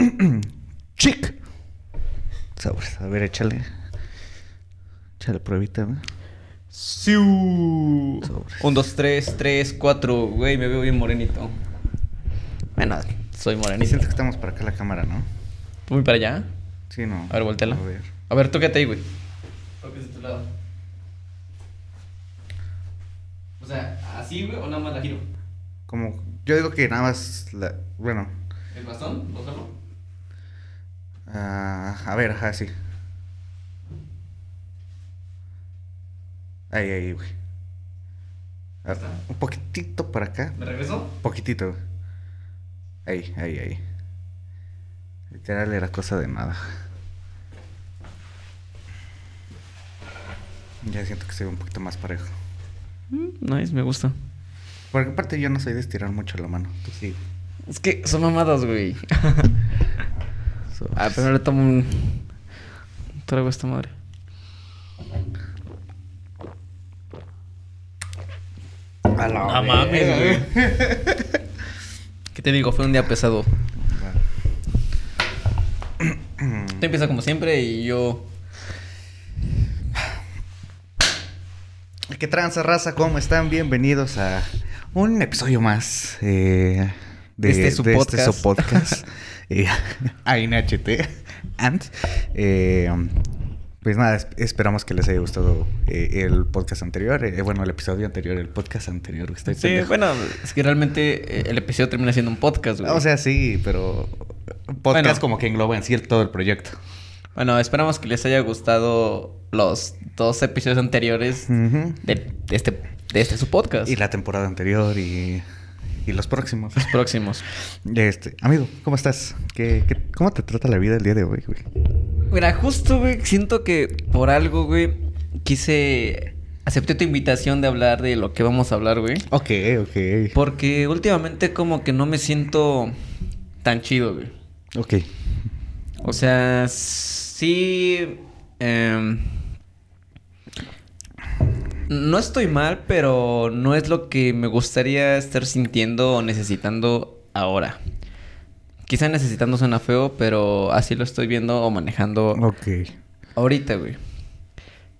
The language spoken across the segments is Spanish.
Chic. Sobres. A ver, échale. Échale pruebita, ¿no? Siu. Sobres. Un, dos, tres, tres, cuatro. Güey, me veo bien morenito. Bueno, soy Y morenito. siento que estamos para acá la cámara, ¿no? Muy para allá. Sí, no. A ver, volteala. A ver. A ver, tócate ahí, güey. Tócate de tu lado. O sea, ¿así, güey, o nada más la giro? Como, yo digo que nada más, la, bueno, ¿El bastón? ¿Lo ah, a ver, ajá, sí. Ahí, ahí, güey. Ah, está. un poquitito para acá. ¿Me regreso? Poquitito. güey. Ahí, ahí, ahí. Literal era cosa de nada. Ya siento que se ve un poquito más parejo. Mm, nice, me gusta. Porque aparte yo no soy de estirar mucho la mano. Tú sí. Es que son mamadas, güey. So- ah, primero le tomo un... un trago a esta madre. A la No mames, verga. ¿Qué te digo? Fue un día pesado. Tú empieza como siempre y yo... ¿Qué tranza, raza? ¿Cómo están? Bienvenidos a un episodio más eh, de, Este su de podcast. su podcast. eh, ANHT. And. eh, pues nada, es- esperamos que les haya gustado eh, el podcast anterior. eh, bueno, el episodio anterior, el podcast anterior. Estoy Sí, pendejo. bueno, es que realmente eh, el episodio termina siendo un podcast, güey. O sea, sí, pero podcast Bueno. como que engloba en sí el- todo el proyecto. Bueno, esperamos que les haya gustado los dos episodios anteriores de este, de este su podcast. Y la temporada anterior y, y los próximos. Los próximos. Este, amigo, ¿cómo estás? ¿Qué, qué, cómo te trata la vida el día de hoy, güey? Mira, justo, güey, siento que por algo, güey, quise... Acepté tu invitación de hablar de lo que vamos a hablar, güey. Ok, ok. Porque últimamente como que no me siento tan chido, güey. Ok. O sea, sí... em, no estoy mal, pero no es lo que me gustaría estar sintiendo o necesitando ahora. Quizá necesitando suena feo, pero así lo estoy viendo o manejando Ok. ahorita, güey.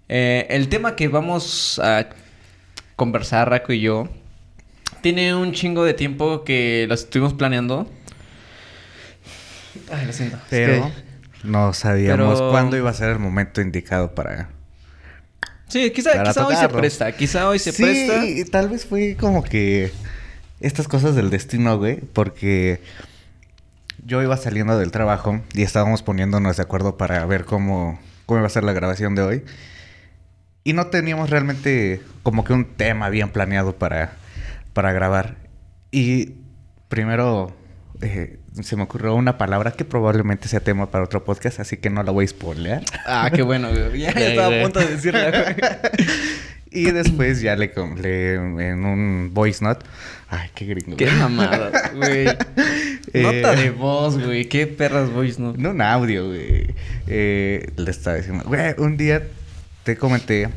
Eh, el tema que vamos a conversar, Raco y yo, tiene un chingo de tiempo que lo estuvimos planeando. Ay, lo siento. Es Pero que- no sabíamos Pero- cuándo iba a ser el momento indicado para... Sí, quizá, quizá hoy se presta. Quizá hoy se sí, presta. y tal vez fue como que estas cosas del destino, güey, porque yo iba saliendo del trabajo y estábamos poniéndonos de acuerdo para ver cómo, cómo iba a ser la grabación de hoy. Y no teníamos realmente como que un tema bien planeado para, para grabar. Y primero eh, se me ocurrió una palabra que probablemente sea tema para otro podcast, así que no la voy a spoilear. Ah, qué bueno, güey. Ya estaba a punto de decirle, güey. Y después ya le, le- en un voice note. Ay, qué gringo. Qué mamada, güey. Eh, Nota de voz, güey. Qué perras voice, ¿no? No un audio, güey. Eh, le estaba diciendo, güey, un día te comenté,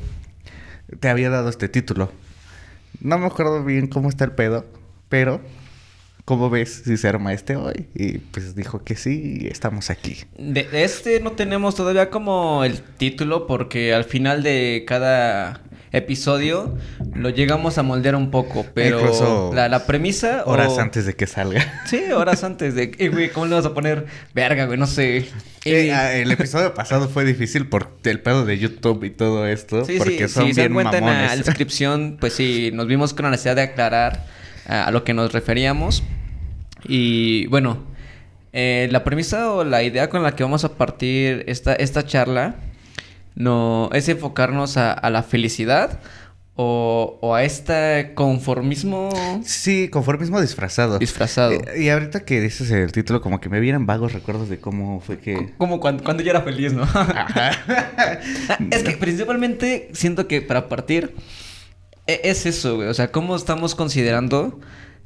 te había dado este título. No me acuerdo bien cómo está el pedo, pero ¿cómo ves si se arma este hoy? Y pues dijo que sí, y estamos aquí. De, este no tenemos todavía como el título porque al final de cada episodio lo llegamos a moldear un poco, pero Incluso la, la premisa... o- Horas antes de que salga. Sí, horas antes de... Eh, güey, ¿cómo le vas a poner? Verga, güey, no sé. Eh, ah, el episodio pasado fue difícil por el pedo de YouTube y todo esto. Sí, porque sí, son si se dan bien cuenta en la descripción, pues sí, nos vimos con la necesidad de aclarar a lo que nos referíamos. Y bueno, eh, la premisa o la idea con la que vamos a partir esta, esta charla no, es enfocarnos a, a la felicidad o, o a este conformismo Sí, conformismo disfrazado. disfrazado. Eh, y ahorita que dices el título, como que me vienen vagos recuerdos de cómo fue que. Como cuando, cuando yo era feliz, ¿no? Ajá. Es que principalmente siento que para partir es eso, güey. O sea, cómo estamos considerando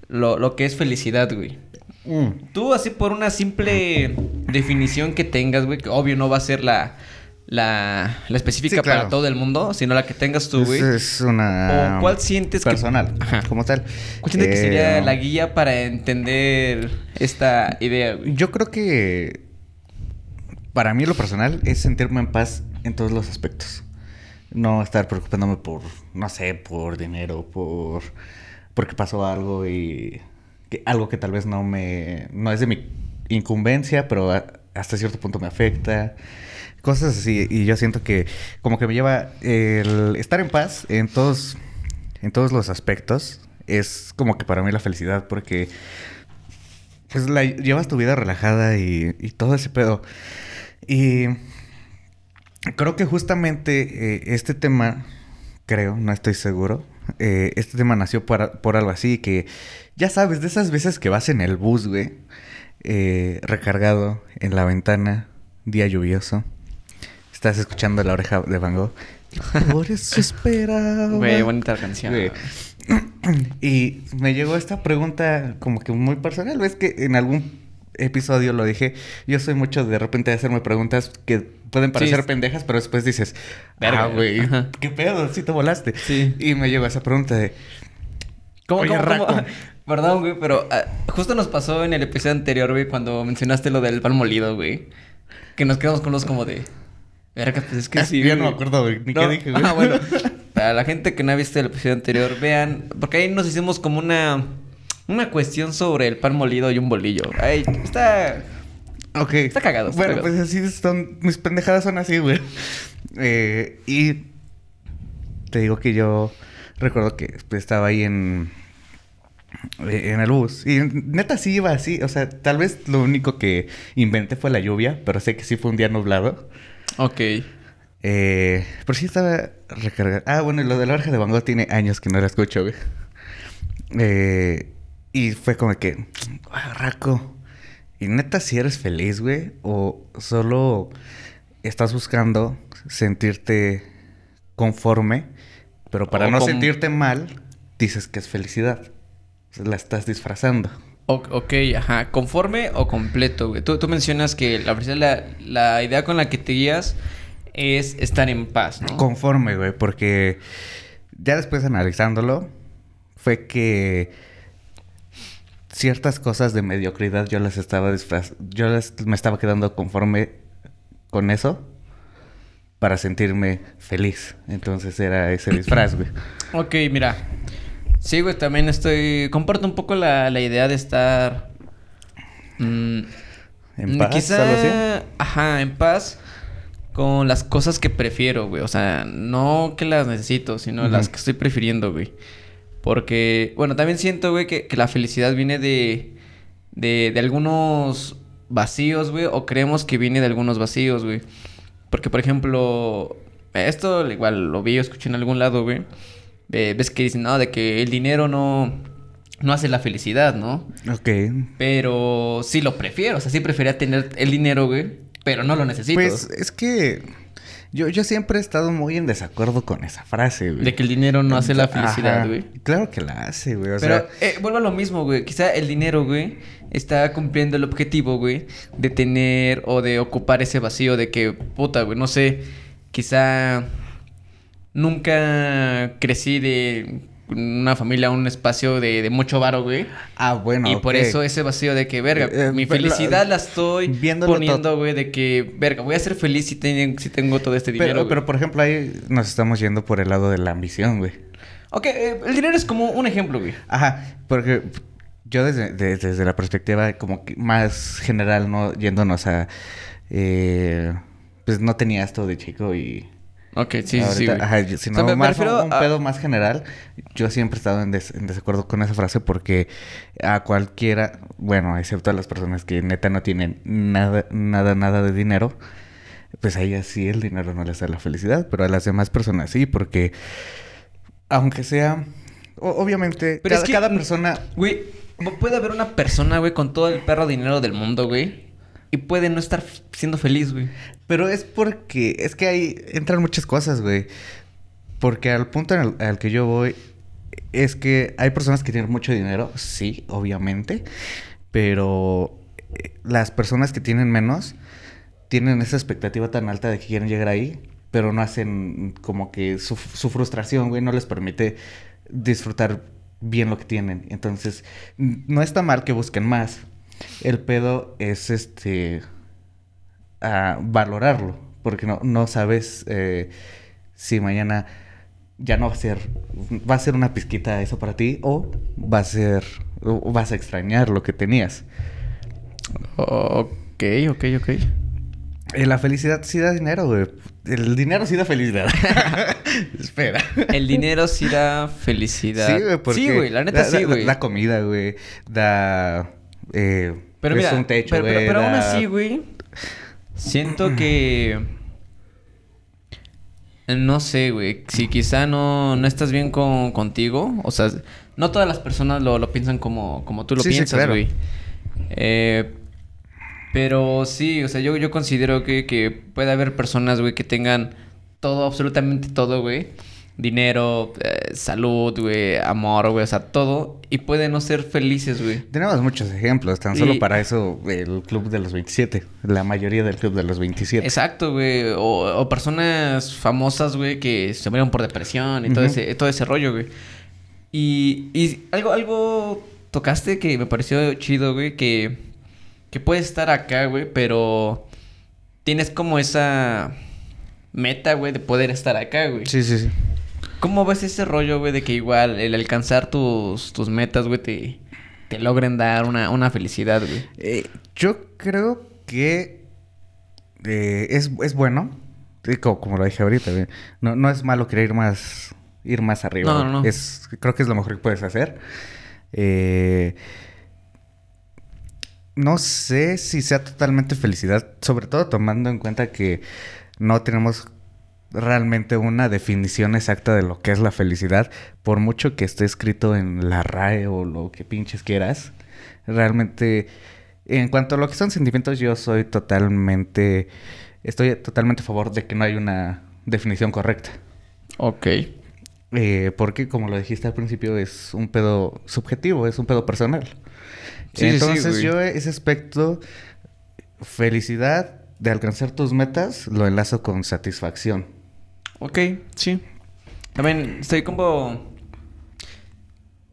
lo, lo que es felicidad, güey. Mm. Tú así por una simple definición que tengas, güey, que obvio no va a ser la, la, la específica Sí, claro. para todo el mundo, sino la que tengas tú, güey. Es, una... ¿O cuál sientes que- personal, Ajá. como tal. ¿Cuál sientes que sería Eh, la guía para entender esta idea, güey? Yo creo que para mí lo personal es sentirme en paz en todos los aspectos. No estar preocupándome por, no sé, por dinero, por porque pasó algo y algo que tal vez no me no es de mi incumbencia, pero hasta cierto punto me afecta. Cosas así y yo siento que como que me lleva el estar en paz en todos en todos los aspectos es como que para mí la felicidad porque pues la, llevas tu vida relajada y, y todo ese pedo. Y creo que justamente eh, este tema, creo, no estoy seguro, eh, este tema nació por, por algo así, que ya sabes, de esas veces que vas en el bus, güey, eh, recargado en la ventana, día lluvioso, estás escuchando la oreja de Van Gogh. Por eso esperaba. Güey, bonita canción. Güey. Y me llegó esta pregunta como que muy personal. Ves que en algún episodio lo dije. Yo soy mucho de repente de hacerme preguntas que pueden parecer pendejas, pero después dices, Verga. ah, güey. ¿qué pedo? Sí te volaste. Sí. Y me llegó esa pregunta de, ¿Cómo, Oye, cómo. Perdón, güey, pero ah, justo nos pasó en el episodio anterior, güey, cuando mencionaste lo del pan molido, güey. Que nos quedamos con los como de... Verga, pues es que Ah, sí, ya no güey". me acuerdo, güey, ni qué dije, güey. Ah, bueno. Para la gente que no ha visto el episodio anterior, vean... Porque ahí nos hicimos como una... Una cuestión sobre el pan molido y un bolillo. Ay, está... ok. Está cagado, está bueno, cagado. pues así son, mis pendejadas son así, güey. Eh, y te digo que yo recuerdo que estaba ahí en eh, en el bus y neta sí iba así, o sea, tal vez lo único que inventé fue la lluvia, pero sé que sí fue un día nublado. Ok. Eh, pero sí estaba recargado. Ah, bueno, y lo de la oreja de Van Gogh tiene años que no la escucho, güey. Eh, y fue como que, ah, Raco. Y neta, si eres feliz, güey, o solo estás buscando sentirte conforme, pero para O no sentirte mal, dices que es felicidad. La estás disfrazando. O- ok, ajá. ¿Conforme o completo, güey? Tú, tú mencionas que la, la, la idea con la que te guías es estar en paz, ¿no? Conforme, güey, porque ya después analizándolo, fue que ciertas cosas de mediocridad yo las estaba disfraz... Yo las- me estaba quedando conforme con eso para sentirme feliz. Entonces era ese disfraz, güey. Ok, mira. Sí, güey, también estoy... Comparto un poco la, la idea de estar... mm, ¿En paz? Quizá... algo así? Ajá, en paz con las cosas que prefiero, güey. O sea, no que las necesito, sino las que estoy prefiriendo, güey. Porque, bueno, también siento, güey, que, que la felicidad viene de, de, de algunos vacíos, güey, o creemos que viene de algunos vacíos, güey. Porque, por ejemplo, esto igual lo vi o escuché en algún lado, güey. Eh, ves que dicen, no, de que el dinero no, no hace la felicidad, ¿no? Ok. Pero sí lo prefiero, o sea, sí prefería tener el dinero, güey, pero no lo necesito. Pues es que yo, yo siempre he estado muy en desacuerdo con esa frase, güey. de que el dinero no hace la felicidad, Ajá. güey. Claro que la hace, güey. O Pero sea, eh, vuelvo a lo mismo, güey. Quizá el dinero, güey, está cumpliendo el objetivo, güey, de tener o de ocupar ese vacío de que, puta, güey, no sé, quizá nunca crecí de una familia, un espacio de, de mucho varo, güey. ah, bueno. y por eso ese vacío de que, verga, Eh, eh, mi la- felicidad la, estoy poniendo, güey, de que, verga, voy a ser feliz si, ten- si tengo todo este dinero. Pero, güey. pero, por ejemplo, ahí nos estamos yendo por el lado de la ambición, güey. Ok, eh, el dinero es como un ejemplo, güey. Ajá, porque yo desde, de- desde la perspectiva como que más general, ¿no? Yéndonos a... eh, pues no tenía esto de chico y... Ok, sí, sí, sí, ahorita- güey. ajá, yo- O sino sea, más un a- pedo más general. Yo siempre he estado en, des- en desacuerdo con esa frase porque a cualquiera, bueno, excepto a las personas que neta no tienen nada, nada, nada de dinero, pues a ellas sí el dinero no les da la felicidad, pero a las demás personas sí, porque aunque sea, o- obviamente, Pero es cada, que- cada persona, Güey, pu- puede haber una persona, güey, con todo el perro dinero del mundo, güey. Y puede no estar siendo feliz, güey. pero es porque, es que ahí entran muchas cosas, güey. Porque al punto al que yo voy es que hay personas que tienen mucho dinero, sí, obviamente, pero eh, las personas que tienen menos tienen esa expectativa tan alta de que quieren llegar ahí, pero no hacen como que su, su frustración, güey, no les permite disfrutar bien lo que tienen. Entonces, no está mal que busquen más. El pedo es este a valorarlo, porque no, no sabes eh, si mañana ya no va a ser va a ser una pizquita eso para ti o va a ser o vas a extrañar lo que tenías. Ok, ok, ok. Eh, la felicidad sí da dinero, güey. El dinero sí da felicidad. Espera. El dinero sí da felicidad. Sí, güey, porque Sí, güey, la neta da- sí, da- güey. Da comida, güey. Da eh, Pero pues, mira, un techo, pero, pero- güey, pero aún así, güey, siento que... No sé, güey, si quizá no, no estás bien con, contigo, o sea, no todas las personas lo, lo piensan como, como tú lo Sí, sí, piensas, claro. güey. Eh, pero sí, o sea, yo, yo considero que, que puede haber personas, güey, que tengan todo, absolutamente todo, güey. Dinero, eh, salud, güey, amor, güey, o sea, todo. Y pueden no ser felices, güey. Tenemos muchos ejemplos. Tan solo Y- para eso el club de los 27. La mayoría del club de los 27. Exacto, güey. O, o personas famosas, güey, que se murieron por depresión y todo, ese, todo ese rollo, güey. Y, y algo, algo tocaste que me pareció chido, güey, que, que puedes estar acá, güey, pero tienes como esa meta, güey, de poder estar acá, güey. Sí, sí, sí. ¿Cómo ves ese rollo, güey, de que igual el alcanzar tus, tus metas, güey, te, te logren dar una, una felicidad, güey? Eh, yo creo que eh, es, es bueno. como, como lo dije ahorita, güey. No, no es malo querer ir más, ir más arriba. No, no, no. Es, creo que es lo mejor que puedes hacer. Eh, no sé si sea totalmente felicidad, sobre todo tomando en cuenta que no tenemos realmente una definición exacta de lo que es la felicidad, por mucho que esté escrito en la RAE o lo que pinches quieras. Realmente, en cuanto a lo que son sentimientos, yo soy totalmente, estoy totalmente a favor de que no hay una definición correcta. Ok. Eh, porque, como lo dijiste al principio, es un pedo subjetivo, es un pedo personal. Sí, Entonces, yo ese aspecto, felicidad de alcanzar tus metas, lo enlazo con satisfacción. Ok, sí. También estoy como...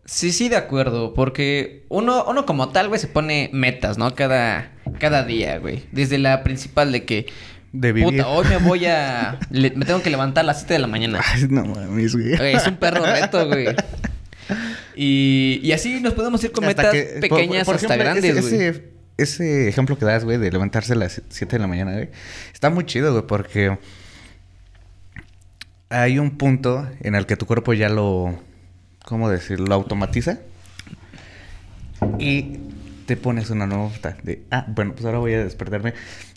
Sí, sí, de acuerdo. Porque uno, uno como tal, güey, se pone metas, ¿no? Cada, cada día, güey. Desde la principal de que... De vivir. Puta, hoy me voy a... le- me tengo que levantar a las 7 de la mañana. Ay, no mames, güey. Güey, es un perro reto, güey. Y, y así nos podemos ir con Hasta metas que- por- pequeñas por hasta ejemplo, grandes, ese, güey. ese, ese ejemplo que das, güey, de levantarse a las 7 de la mañana, güey, está muy chido, güey, porque hay un punto en el que tu cuerpo ya lo, ¿cómo decirlo? Lo automatiza y te pones una nota de, ah, bueno, pues ahora voy a despertarme,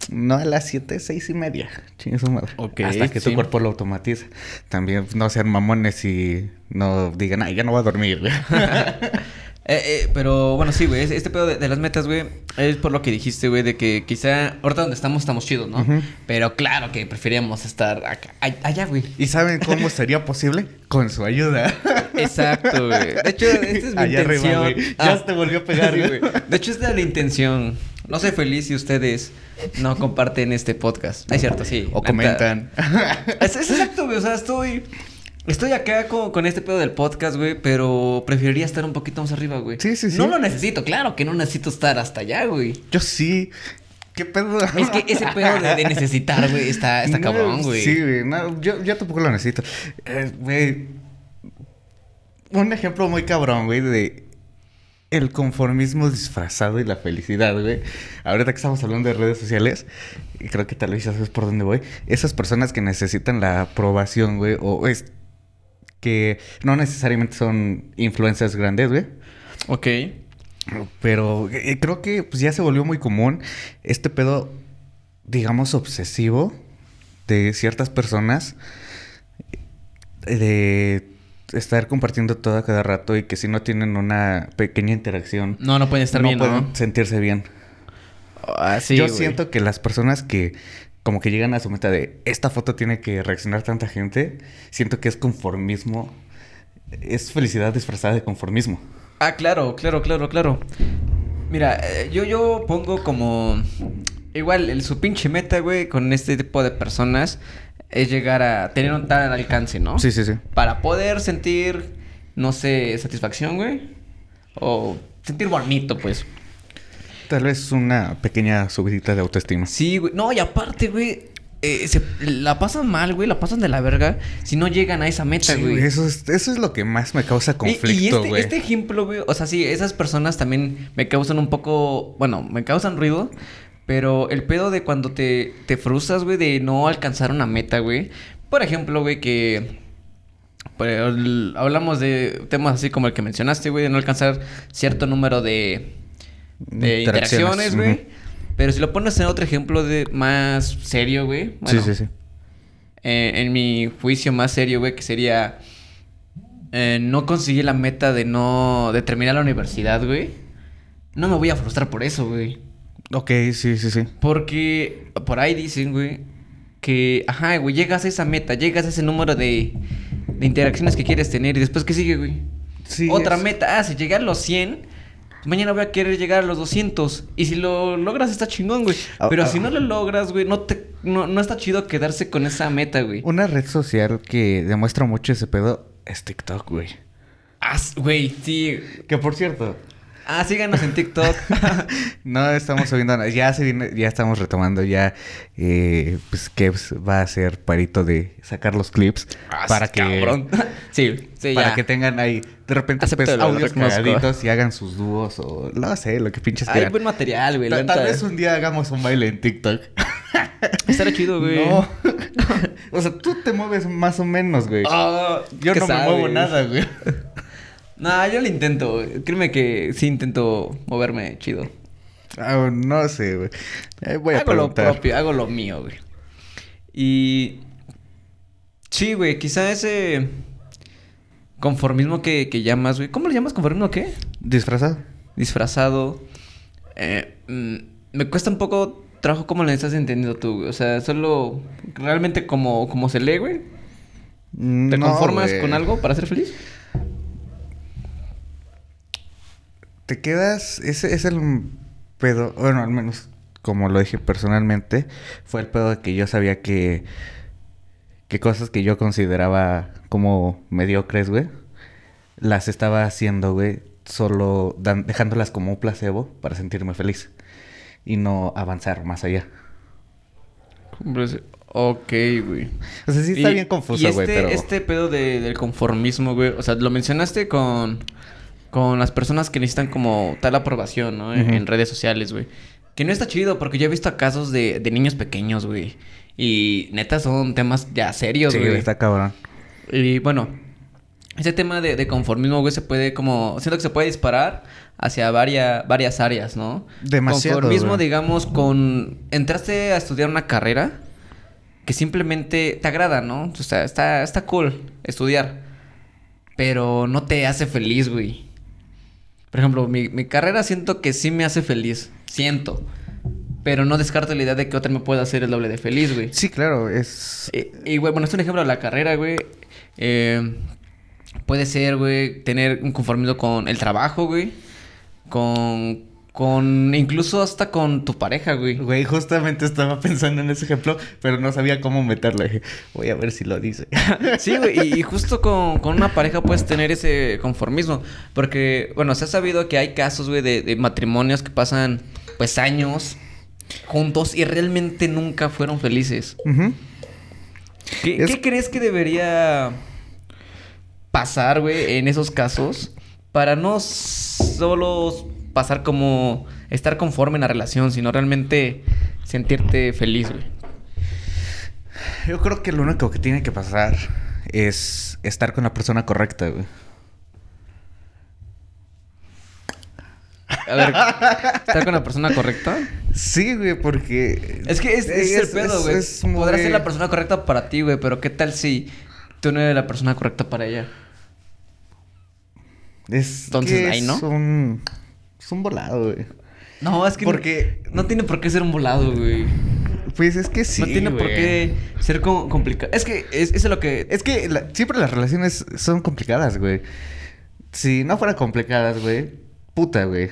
no a las 7, seis y media, chingue su madre. Hasta que tu cuerpo lo automatiza. También no sean mamones y no digan, ay, ya no voy a dormir. Eh, eh, pero bueno, sí, güey. es- Este pedo de, de las metas, güey, es por lo que dijiste, güey, de que quizá ahorita donde estamos estamos chidos, ¿no? Pero claro que preferíamos estar acá, allá, güey. ¿Y saben cómo sería posible? Con su ayuda. Exacto, güey. De hecho, esta es mi Allá arriba, intención. güey. Ya Ah, se te volvió a pegar, sí, güey. De hecho, esta es la intención. No soy feliz si ustedes no comparten este podcast. Es cierto, sí. O comentan. Es, es exacto, güey. O sea, estoy. Estoy acá con, con este pedo del podcast, güey, pero preferiría estar un poquito más arriba, güey. Sí, sí, sí. No lo necesito, claro que no necesito estar hasta allá, güey. Yo sí. ¿Qué pedo? Es que ese pedo de, de necesitar, güey, está, está No, cabrón, güey. Sí, güey. No, yo, yo tampoco lo necesito. Eh, Güey. un ejemplo muy cabrón, güey, de el conformismo disfrazado y la felicidad, güey. Ahorita que estamos hablando de redes sociales, y creo que tal vez ya sabes por dónde voy. Esas personas que necesitan la aprobación, güey, o es que no necesariamente son influencers grandes, güey. Ok. Pero eh, creo que pues, ya se volvió muy común este pedo, digamos, obsesivo de ciertas personas eh, de estar compartiendo todo a cada rato y que si no tienen una pequeña interacción No, no pueden estar no bien, pueden ¿no? sentirse bien. Ah, sí, Yo güey. siento que las personas que como que llegan a su meta de esta foto tiene que reaccionar tanta gente, siento que es conformismo, es felicidad disfrazada de conformismo. Ah, claro, claro, claro, claro. Mira, eh, yo, yo pongo como igual, el, su pinche meta, güey, con este tipo de personas es llegar a tener un tal alcance, ¿no? Sí, sí, sí. Para poder sentir, no sé, satisfacción, güey. O sentir bonito, pues. Tal vez una pequeña subidita de autoestima. Sí, güey. No, y aparte, güey. eh, se- la pasan mal, güey. La pasan de la verga si no llegan a esa meta, Sí, güey. eso, es, eso es lo que más me causa Y- y, conflicto, este, güey. este ejemplo, güey, o sea, sí, esas personas también me causan un poco, bueno, me causan ruido, pero el pedo de cuando te, te frustras, güey, de no alcanzar una meta, güey. Por ejemplo, güey, que pues, hablamos de temas así como el que mencionaste, güey, de no alcanzar cierto número de, de interacciones, güey. Pero si lo pones en otro ejemplo de más serio, güey. bueno, sí, sí, sí. eh, en mi juicio más serio, güey, que sería eh, no conseguir la meta de no de terminar la universidad, güey. No me voy a frustrar por eso, güey. Ok, sí, sí, sí. Porque por ahí dicen, güey, que, ajá, güey, llegas a esa meta, llegas a ese número de, de interacciones que quieres tener y después, ¿qué sigue, güey? Sí, Otra es- meta, ah, si llegar a los 100, mañana voy a querer llegar a los 200. Y si lo logras, está chingón, güey. Ah, Pero ah. si no lo logras, güey, no, te, no, no está chido quedarse con esa meta, güey. Una red social que demuestra mucho ese pedo es TikTok, güey. Ah, güey, sí. Que por cierto, Ah, síganos en TikTok. no estamos subiendo nada. Ya se viene, ya estamos retomando ya eh, pues que va a ser parito de sacar los clips Ah, para que cabrón. sí, sí, para ya. que tengan ahí de repente pues, audios cagaditos y hagan sus dúos o no sé, lo que pinches Hay buen material, güey. Ta- Tal vez un día hagamos un baile en TikTok. Estaría chido, güey. No. o sea, tú te mueves más o menos, güey. Ah, Yo ¿qué no me sabes? muevo nada, güey. Nah, yo lo intento. Créeme que sí intento moverme chido. Ah, no sé, güey. Eh, voy a hago lo propio, hago lo mío, güey. Y... Sí, güey, quizá ese conformismo que, que llamas, güey. ¿Cómo le llamas conformismo qué? ¿Disfrazado? disfrazado. Eh, mm, me cuesta un poco trabajo cómo lo estás entendiendo tú, güey. O sea, solo realmente como, como se lee, güey. ¿Te no, conformas güey. con algo para ser feliz? Te quedas... Ese es el pedo... Bueno, al menos como lo dije personalmente, fue el pedo de que yo sabía que... Que cosas que yo consideraba como mediocres, güey, las estaba haciendo, güey, solo dan- dejándolas como un placebo para sentirme feliz y no avanzar más allá. Ok, güey. O sea, sí está Y- bien confuso, güey, este, pero... este pedo de- del conformismo, güey. O sea, lo mencionaste con, con las personas que necesitan como tal aprobación, ¿no? En, redes sociales, güey. Que no está chido porque yo he visto casos de, de niños pequeños, güey. Y neta son temas ya serios, Sí, güey. güey, está cabrón. Y bueno, ese tema de, de conformismo, güey, se puede como... Siento que se puede disparar hacia varias, varias áreas, ¿no? Demasiado, Conformismo, güey. digamos, con... Entraste a estudiar una carrera que simplemente te agrada, ¿no? O sea, está, está cool estudiar. Pero no te hace feliz, güey. Por ejemplo, mi, mi carrera siento que sí me hace feliz. Siento. Pero no descarto la idea de que otra me pueda hacer el doble de feliz, güey. Sí, claro, es... Y, y, güey, bueno, es un ejemplo de la carrera, güey. Eh, puede ser, güey, tener un conformismo con el trabajo, güey. Con, con, incluso hasta con tu pareja, güey. Güey, justamente estaba pensando en ese ejemplo, pero no sabía cómo meterlo. Dije, Voy a ver si lo dice. Sí, güey, y, y justo con, con una pareja puedes tener ese conformismo. Porque, bueno, se ha sabido que hay casos, güey, de, de matrimonios que pasan, pues, años juntos y realmente nunca fueron felices. Ujú. ¿Qué, Es- qué crees que debería pasar, güey, en esos casos? Para no solo pasar como estar conforme en la relación, sino realmente sentirte feliz, güey. Yo creo que lo único que tiene que pasar es estar con la persona correcta, güey. A ver, ¿estar con la persona correcta? Sí, güey, porque... Es que es, es el pedo, güey. muy- Podrás ser la persona correcta para ti, güey, pero ¿qué tal si tú no eres la persona correcta para ella? Es Entonces, que ahí, ¿no? Es un... Es un volado, güey. No, es que Porque- no, no tiene por qué ser un volado, güey. Pues es que sí, no tiene por qué ser co- complicado. Es que es, eso es lo que... Es que la- siempre las relaciones son complicadas, güey. Si no fueran complicadas, güey, puta, güey.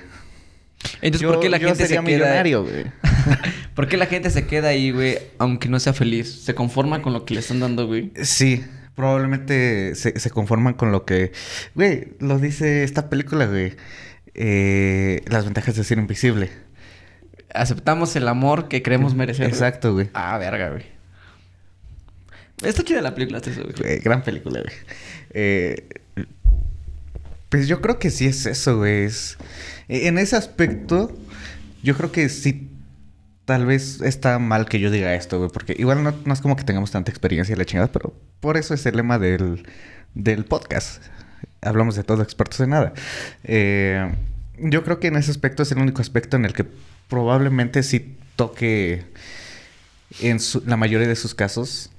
Entonces, Yo- ¿por qué la yo gente sería se queda... güey. ¿Por qué la gente se queda ahí, güey, aunque no sea feliz? ¿Se conforma con lo que le están dando, güey? Sí, probablemente se, se conforman con lo que... Güey, lo dice esta película, güey. Eh, las ventajas de ser invisible. Aceptamos el amor que creemos merecer. Exacto, güey. Ah, verga, güey. Está chida la película, eso, güey. Gran película, güey. Eh, pues yo creo que sí es eso, güey. Es- En ese aspecto, yo creo que sí. Tal vez está mal que yo diga esto, güey. Porque igual no, no es como que tengamos tanta experiencia en la chingada, pero por eso es el lema del, del podcast. Hablamos de todo, expertos en nada. Eh, yo creo que en ese aspecto es el único aspecto en el que probablemente sí toque en su- la mayoría de sus casos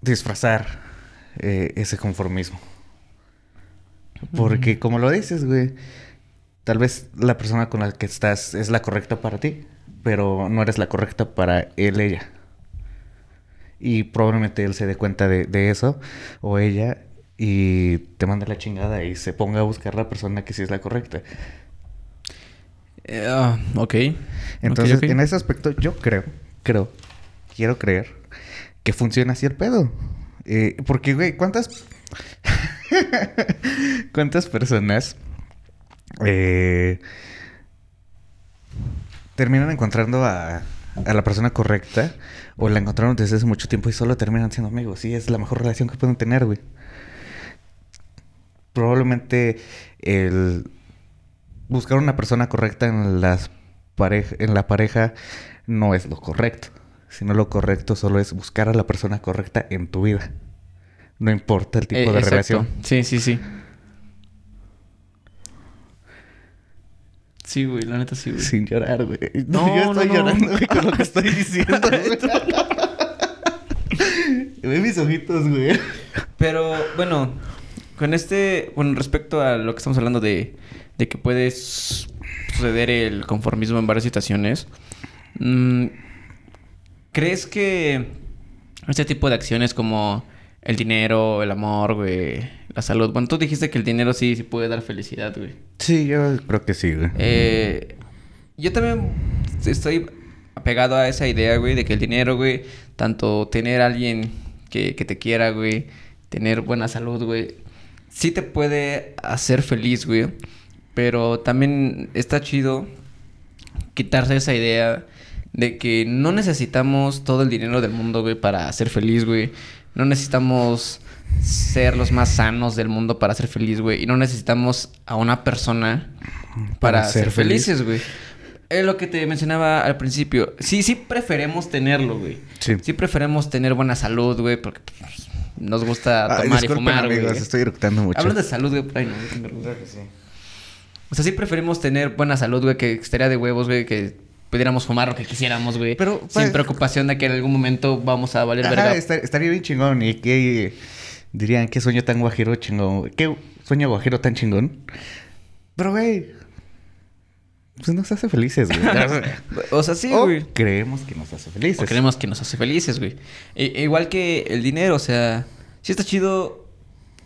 disfrazar eh, ese conformismo. Porque como lo dices, güey, tal vez la persona con la que estás es la correcta para ti, pero no eres la correcta para él, ella. Y probablemente él se dé cuenta de, de eso, o ella, y te mande la chingada y se ponga a buscar la persona que sí es la correcta. Ah, ok. Entonces, en ese aspecto, yo creo, creo, quiero creer que funciona así el pedo. Eh, porque, güey, ¿cuántas. ¿Cuántas personas eh, terminan encontrando a, a la persona correcta o la encontraron desde hace mucho tiempo y solo terminan siendo amigos? Sí, es la mejor relación que pueden tener, güey. Probablemente el buscar una persona correcta en las pareja, en la pareja no es lo correcto. Sino lo correcto solo es buscar a la persona correcta en tu vida. No importa el tipo Eh, de exacto. relación. Sí, sí, sí. Sí, güey, la neta sí, güey. Sin llorar, güey. No, yo estoy no, no. llorando, güey, con lo que estoy diciendo. Ve mis ojitos, güey. Pero bueno, con este, bueno, respecto a lo que estamos hablando de, de que puede suceder el conformismo en varias situaciones, mm, ¿crees que este tipo de acciones como el dinero, el amor, güey, la salud, bueno, tú dijiste que el dinero sí, sí puede dar felicidad, güey. Sí, yo creo que sí, güey. Eh, yo también estoy apegado a esa idea, güey, de que el dinero, güey, tanto tener a alguien que, que te quiera, güey, tener buena salud, güey, sí te puede hacer feliz, güey. Pero también está chido quitarse esa idea de que no necesitamos todo el dinero del mundo, güey, para ser feliz, güey. No necesitamos ser los más sanos del mundo para ser feliz, güey. Y no necesitamos a una persona para, Para ser felices, güey. Es lo que te mencionaba al principio. Sí, sí preferemos tenerlo, güey. Sí. Sí preferemos tener buena salud, güey, porque pues, nos gusta Ay, tomar y fumar, güey. amigos, estoy eructando mucho. Hablando de salud, güey, ay, no, qué vergüenza. O sea, sí preferimos tener buena salud, güey, que estaría de huevos, güey, que pudiéramos fumar lo que quisiéramos, güey. Pero, sin pues- preocupación de que en algún momento vamos a valer Ajá, verga. estar- estaría bien chingón. Y que dirían, qué sueño tan guajiro chingón. güey. Qué sueño guajiro tan chingón. Pero, güey, pues nos hace felices, güey. O sea, sí, O güey. creemos que nos hace felices. O creemos que nos hace felices, güey. E- igual que el dinero, o sea, si está chido.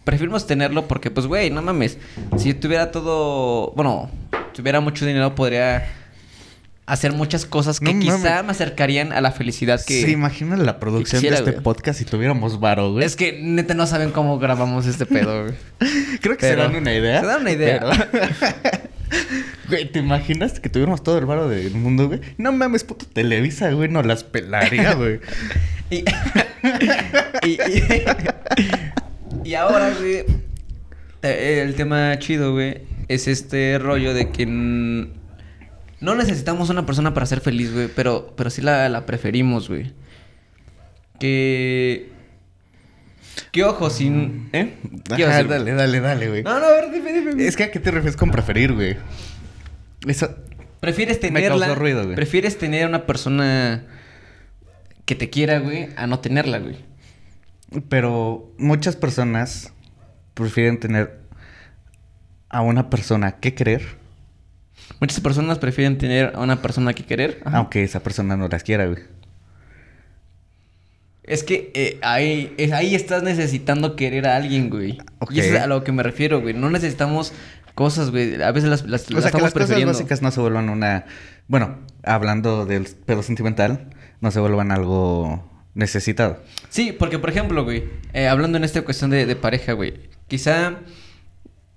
Preferimos tenerlo porque, pues, güey, no mames. Si tuviera todo. Bueno, tuviera mucho dinero, podría hacer muchas cosas que No quizá me acercarían a la felicidad que. ¿Se imaginan la producción quisiera, de este güey. podcast si tuviéramos varo, güey? Es que neta no saben cómo grabamos este pedo, güey. Creo que se dan una idea. se dan una idea. pero- Güey, ¿te imaginas que tuviéramos todo el varo del mundo, güey? No mames, puto Televisa, güey, no las pelaría, güey. Y, y, y- y ahora, güey, el tema chido, güey, es este rollo de que no necesitamos una persona para ser feliz, güey, pero, pero sí la, la preferimos, güey. Que... Que ojo, sin... ¿Eh? ¿Qué ibas a Ajá, decir? dale, dale, dale, güey. No, no, a ver, dime, dime. Es que a qué te refieres con preferir, güey. Eso. Prefieres tenerla... causó ruido, güey. Prefieres tener una persona que te quiera, güey, a no tenerla, güey. Pero muchas personas prefieren tener a una persona que querer, Muchas personas prefieren tener a una persona que querer. Ajá. aunque esa persona no las quiera, güey. Es que eh, ahí, es- ahí estás necesitando querer a alguien, güey. Y eso es a lo que me refiero, güey. No necesitamos cosas, güey. A veces las, las, O las sea, que estamos las cosas básicas no se vuelvan una... Bueno, hablando del pedo sentimental, no se vuelvan algo necesitado. Sí, porque por ejemplo, güey, eh, hablando en esta cuestión de, de pareja, güey, quizá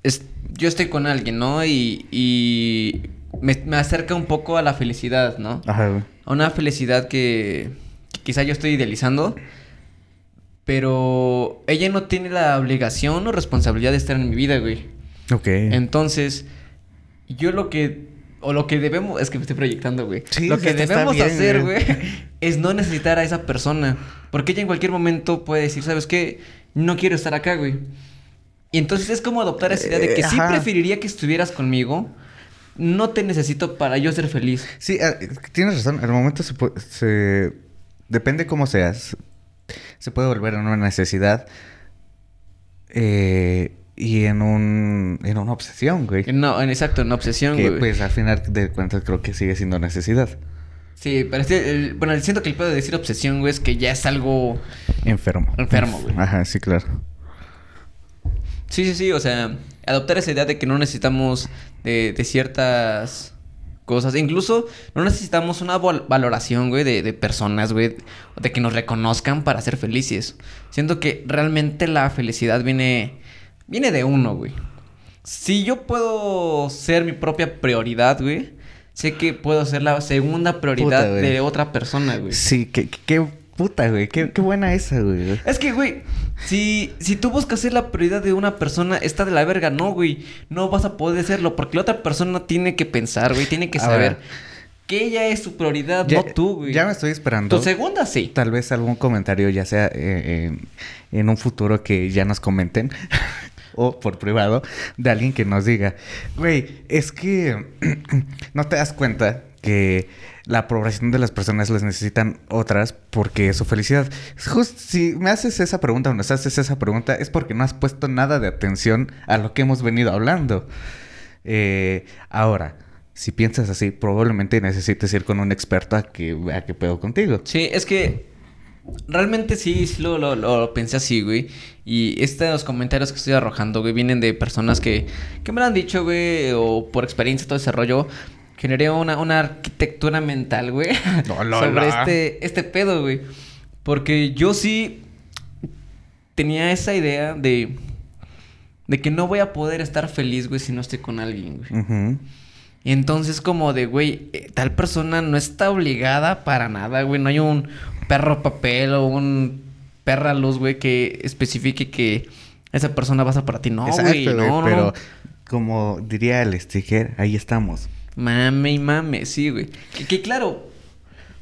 es- yo estoy con alguien, ¿no? Y, y me, me acerca un poco a la felicidad, ¿no? Ajá, güey. A una felicidad que quizá yo estoy idealizando, pero ella no tiene la obligación o responsabilidad de estar en mi vida, güey. Ok. Entonces, yo lo que. O lo que debemos. Es que me estoy proyectando, güey. Sí, lo que debemos bien, hacer, güey. es no necesitar a esa persona. Porque ella en cualquier momento puede decir, ¿sabes qué? No quiero estar acá, güey. Y entonces es como adoptar esa idea de que Eh, sí ajá. preferiría que estuvieras conmigo. No te necesito para yo ser feliz. Sí, ah, tienes razón. Al momento se, se... Depende cómo seas. Se puede volver en una necesidad. eh, y en un... En una obsesión, güey. No, en exacto, en obsesión, Que güey. pues al final de cuentas creo que sigue siendo necesidad. Sí, pero este, el- bueno, siento que el pedo de decir obsesión, güey, es que ya es algo. Enfermo. Enfermo, güey. Ajá, sí, claro. Sí, sí, sí, o sea, adoptar esa idea de que no necesitamos de, de ciertas cosas. Incluso no necesitamos una val- valoración, güey, de, de personas, güey, de que nos reconozcan para ser felices. Siento que realmente la felicidad viene, viene de uno, güey. Si yo puedo ser mi propia prioridad, güey, sé que puedo ser la segunda prioridad Puta, de otra persona, güey. Sí, qué puta, güey. Qué, qué buena esa, güey. Es que, güey, si, si tú buscas ser la prioridad de una persona, está de la verga. No, güey. No vas a poder serlo porque la otra persona tiene que pensar, güey. Tiene que saber que ella es su prioridad, Ya, no tú, güey. ya me estoy esperando. Tu segunda, sí. Tal vez algún comentario, ya sea eh, en, en un futuro que ya nos comenten, o por privado, de alguien que nos diga, güey, es que no te das cuenta que la aprobación de las personas las necesitan otras porque es su felicidad. Justo si me haces esa pregunta o nos haces esa pregunta es porque no has puesto nada de atención a lo que hemos venido hablando. Eh, ahora, si piensas así, probablemente necesites ir con un experto a que vea qué pedo contigo. Sí, es que realmente sí, sí lo, lo, lo pensé así, güey. Y estos comentarios que estoy arrojando, güey, vienen de personas que, que me han dicho, güey, o por experiencia, todo ese rollo. Generé una, una arquitectura mental, güey, No, no, sobre no. este, este pedo, güey. Porque yo sí tenía esa idea de, de que no voy a poder estar feliz, güey, si no estoy con alguien, güey. Y entonces como de, güey, eh, tal persona no está obligada para nada, güey. No hay un perro papel o un perra luz, güey, que especifique que esa persona va a ser para ti. No, Exacto, güey, no. pero como diría el sticker, ahí estamos. Mame y mame, sí, güey. Que, que claro,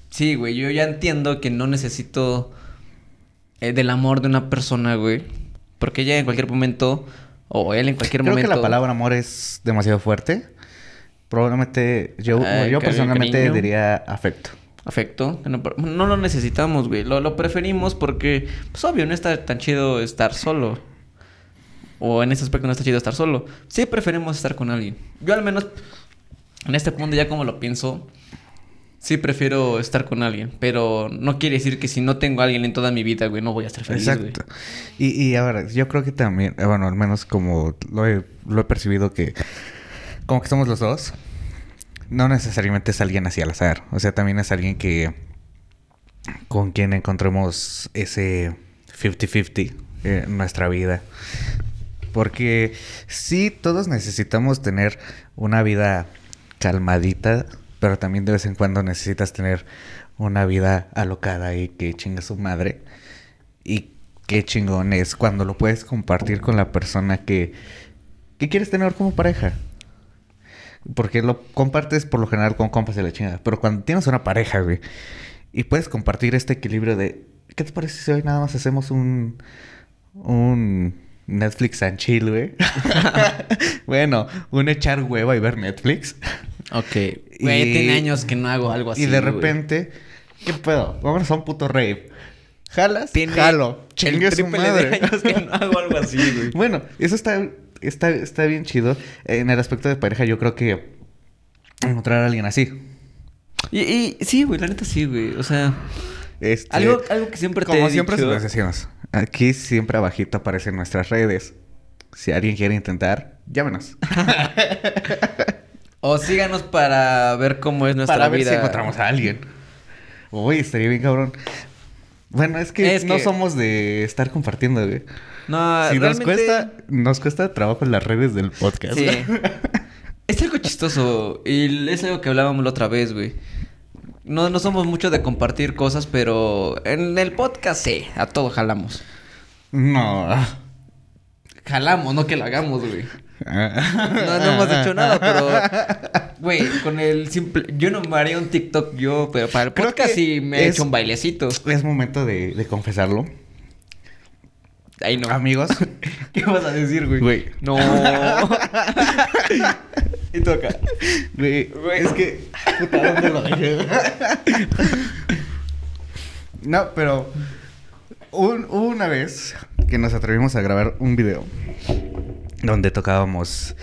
sí, güey, yo ya entiendo que no necesito eh, del amor de una persona, güey. Porque ella en cualquier momento, o él en cualquier Creo momento... que la palabra amor es demasiado fuerte. Probablemente yo, Ay, yo personalmente cariño. diría afecto. Afecto. No, no lo necesitamos, güey. Lo, lo preferimos porque, pues obvio, no está tan chido estar solo. O en ese aspecto no está chido estar solo. Sí preferimos estar con alguien. Yo al menos, en este punto ya como lo pienso, sí prefiero estar con alguien. Pero no quiere decir que si no tengo a alguien en toda mi vida, güey, no voy a estar feliz, güey. Exacto. Y, y ahora, yo creo que también, eh, bueno, al menos como lo he, lo he percibido que como que somos los dos, no necesariamente es alguien así al azar. O sea, también es alguien que con quien encontremos ese 50-50 en nuestra vida. Porque sí, todos necesitamos tener una vida calmadita, pero también de vez en cuando necesitas tener una vida alocada y que chinga su madre. Y qué chingón es cuando lo puedes compartir con la persona que, que quieres tener como pareja. Porque lo compartes por lo general con compas de la chingada. Pero cuando tienes una pareja, güey, y puedes compartir este equilibrio de, ¿qué te parece si hoy nada más hacemos un, un Netflix and chill, güey? bueno, un echar hueva y ver Netflix. Ok. Güey, tiene años que no hago algo así, y de repente, ¿qué pedo? Vámonos a un puto rave. ¿Jalas? Tiene Jalo. Chingue su triple de madre. años que no hago algo así, güey. bueno, eso está, está, está bien chido. En el aspecto de pareja, yo creo que encontrar a alguien así. Y, y sí, güey, la neta sí, güey. O sea, Este, algo, algo que siempre te Como he siempre se dicho- los decimos. Aquí siempre abajito aparecen nuestras redes. Si alguien quiere intentar, llámenos. o síganos para ver cómo es nuestra para ver vida. si encontramos a alguien. Uy, estaría bien cabrón. Bueno, es que Es no que- somos de estar compartiendo, güey. No, si nos cuesta, nos cuesta trabajo en las redes del podcast. Sí. es algo chistoso. Y es algo que hablábamos la otra vez, güey. No, no somos mucho de compartir cosas, pero en el podcast sí, a todo jalamos. no. Jalamos, no que lo hagamos, güey. No, no hemos hecho nada, pero. Güey, con el simple. Yo no me haría un TikTok yo, pero para el Creo podcast sí me he hecho un bailecito. Es momento de, de confesarlo. Ahí no. Amigos, ¿Qué vas a decir, güey? Güey. No. y acá. güey, es que... Puta, ¿dónde lo dejé? no, pero... un- una vez que nos atrevimos a grabar un video donde tocábamos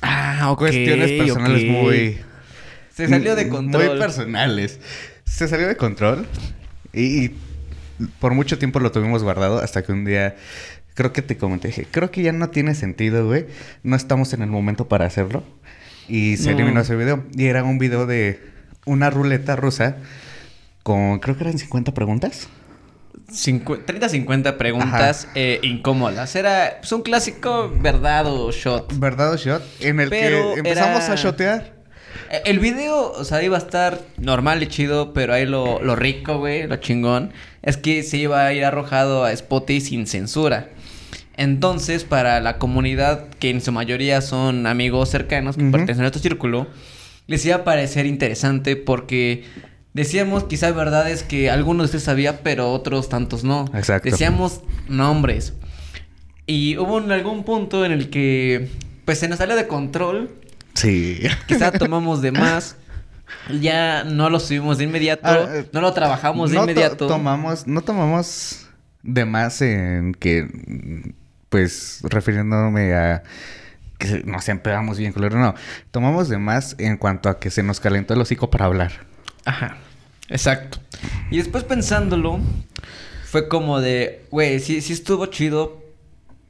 Ah, cuestiones personales muy... Se salió de Muy control. personales. Se salió de control. Y, y por mucho tiempo lo tuvimos guardado hasta que un día... Creo que te comenté, dije, creo que ya no tiene sentido, güey. No estamos en el momento para hacerlo. Y se No. eliminó ese video. Y era un video de una ruleta rusa con, creo que eran 50 preguntas. 30-50 preguntas eh, incómodas. Era pues, un clásico verdad o shot. ¿Verdad o shot? En el Pero que empezamos era- a shotear. Eh, El video, o sea, iba a estar normal y chido, pero ahí lo, lo rico, güey, lo chingón, es que se iba a ir arrojado a Spotify sin censura. Entonces, para la comunidad, que en su mayoría son amigos cercanos que pertenecen a nuestro círculo, les iba a parecer interesante porque decíamos quizás verdades que algunos de ustedes sabía, pero otros tantos no. Exacto. Decíamos nombres. Y hubo en algún punto en el que, pues, se nos salió de control Sí. Quizá tomamos de más. Ya no lo subimos de inmediato. Ah, eh, no lo trabajamos de no to- inmediato. tomamos, no tomamos de más en que, pues, refiriéndome a que nos empezamos bien culero. No, tomamos de más en cuanto a que se nos calentó el hocico para hablar. Ajá. Exacto. Y después pensándolo, fue como de, güey, sí, sí estuvo chido,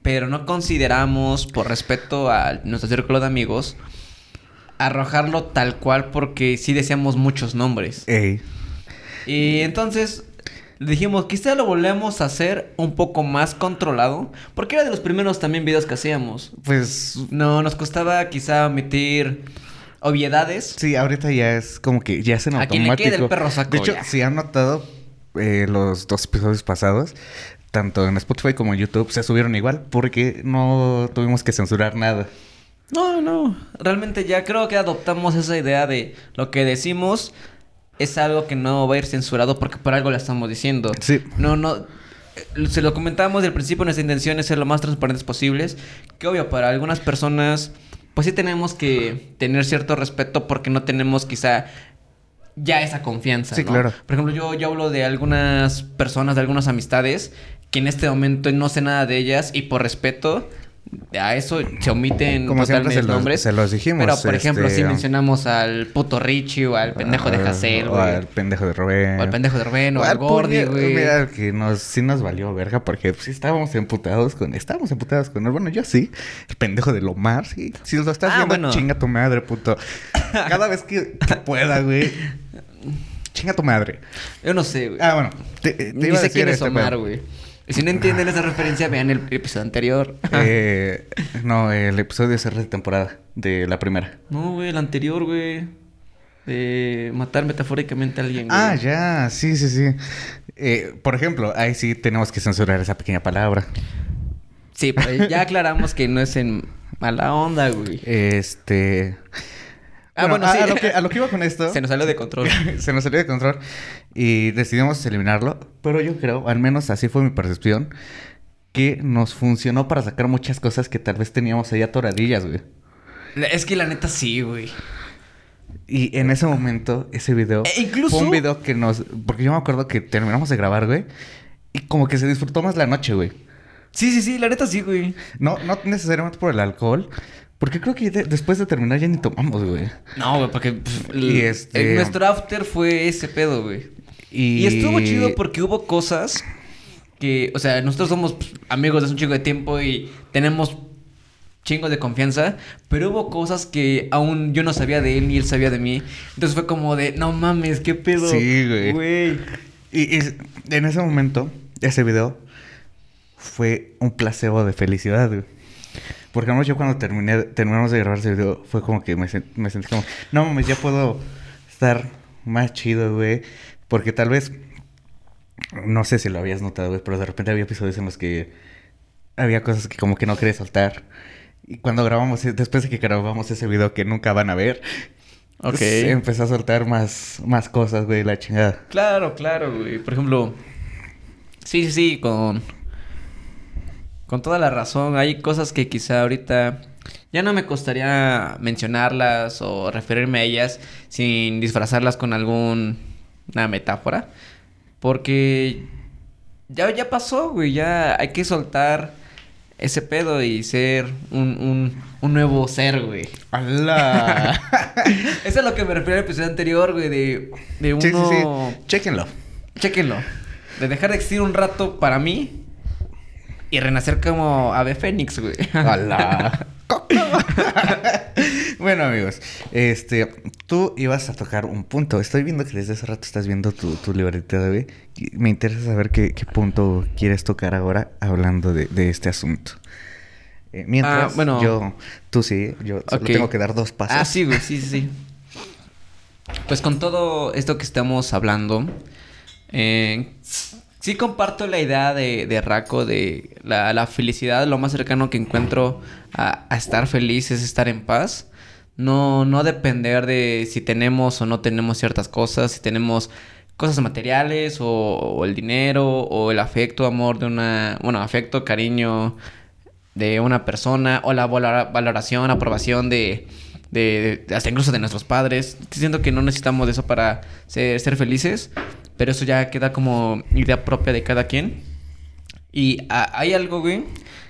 pero no consideramos, por respeto a nuestro círculo de amigos, arrojarlo tal cual porque sí decíamos muchos nombres. Ey. Y entonces dijimos, quizá lo volvemos a hacer un poco más controlado, porque era de los primeros también videos que hacíamos. Pues, No, nos costaba quizá omitir obviedades. sí, ahorita ya es como que ya es en A quien automático. le quede el perro saco, De hecho, ya. si han notado eh, los dos episodios pasados, tanto en Spotify como en YouTube, se subieron igual porque no tuvimos que censurar nada. No, no. Realmente ya creo que adoptamos esa idea de lo que decimos es algo que no va a ir censurado porque por algo lo estamos diciendo. Sí. No, no. eh, Se lo comentamos del principio, nuestra intención es ser lo más transparentes posibles. Que obvio, para algunas personas, pues sí tenemos que tener cierto respeto porque no tenemos quizá ya esa confianza. Sí, ¿no? claro. Por ejemplo, yo, yo hablo de algunas personas, de algunas amistades, que en este momento no sé nada de ellas y por respeto a eso se omiten Como siempre totalmente se los- nombres. se los dijimos, Pero, por ejemplo, este, si mencionamos al puto Richie o al pendejo de Ah, Hassel, O al pendejo de Rubén. O al pendejo de Rubén, o O al Gordy, puñe- güey. Mira, que nos, sí nos valió verga porque pues, sí estábamos emputados con... Estábamos emputados con él. Bueno, yo sí. El pendejo de Lomar, sí. Si lo estás Ah, viendo, bueno. chinga tu madre, puto. Cada vez que, que pueda, güey. Chinga tu madre. Yo no sé, güey. Ah, bueno. Te, te Ni iba a sé decir quién es este Omar, güey. Si no entienden esa referencia, vean el episodio anterior. Eh, no, el episodio de cierre de temporada de la primera. No, güey, el anterior, güey. De matar metafóricamente a alguien, güey. Ah, ya, sí, sí, sí. Eh, por ejemplo, ahí sí tenemos que censurar esa pequeña palabra. Sí, pero ya aclaramos que no es en mala onda, güey. Este. Ah, bueno, a, sí. a lo que, a lo que iba con esto. Se nos salió de control. se nos salió de control. Y decidimos eliminarlo. Pero yo creo, al menos así fue mi percepción, que nos funcionó para sacar muchas cosas que tal vez teníamos ahí atoradillas, güey. Es que la neta sí, güey. Y en ese momento, ese video. E incluso- Fue un video que nos. Porque yo me acuerdo que terminamos de grabar, güey. Y como que se disfrutó más la noche, güey. Sí, sí, sí, la neta sí, güey. No, no necesariamente por el alcohol. Porque creo que de- después de terminar ya ni tomamos, güey. No, güey, porque pff, Y este- el- nuestro after fue ese pedo, güey. Y, Y estuvo chido porque hubo cosas que, o sea, nosotros somos amigos de hace un chico de tiempo y tenemos chingo de confianza, pero hubo cosas que aún yo no sabía de él ni él sabía de mí. Entonces fue como de, no mames, qué pedo. Sí, güey. Güey. Y, y en ese momento, ese video fue un placebo de felicidad, güey. Porque además yo cuando terminé, terminamos de grabar ese video, fue como que me, me sentí como, no mames, ya puedo estar más chido, güey. Porque tal vez, no sé si lo habías notado, güey, pero de repente había episodios en los que había cosas que como que no quería soltar. Y cuando grabamos, e- después de que grabamos ese video que nunca van a ver, Ok. pues, empecé a soltar más, más cosas, güey, la chingada. Claro, claro, güey. Por ejemplo, sí, sí, sí, con. Con toda la razón. Hay cosas que quizá ahorita ya no me costaría mencionarlas o referirme a ellas sin disfrazarlas con alguna metáfora. Porque ya, ya pasó, güey. Ya hay que soltar ese pedo y ser un, un, un nuevo ser, güey. ¡Hala! Eso es lo que me refiero al episodio anterior, güey, de, de uno... Sí, sí, sí. Chéquenlo. Chéquenlo. De dejar de existir un rato para mí y renacer como ave fénix, güey. ¡Hala! bueno, amigos, este, tú ibas a tocar un punto. Estoy viendo que desde hace rato estás viendo tu, tu libreta. Y Me interesa saber qué, qué punto quieres tocar ahora hablando de, de este asunto. Eh, mientras, Ah, bueno. yo, tú sí, yo solo Ok. tengo que dar dos pasos. Ah, sí, güey, sí, sí, sí. Pues con todo esto que estamos hablando, eh, sí comparto la idea de, de Raco de la, la felicidad, lo más cercano que encuentro a, a estar feliz es estar en paz. No, no depender de si tenemos o no tenemos ciertas cosas, si tenemos cosas materiales o, o el dinero o el afecto, amor de una, bueno, afecto, cariño de una persona o la valora- valoración, aprobación de, de, de- hasta incluso de nuestros padres. Siento que no necesitamos de eso para ser, ser felices, pero eso ya queda como idea propia de cada quien. Y hay algo, güey,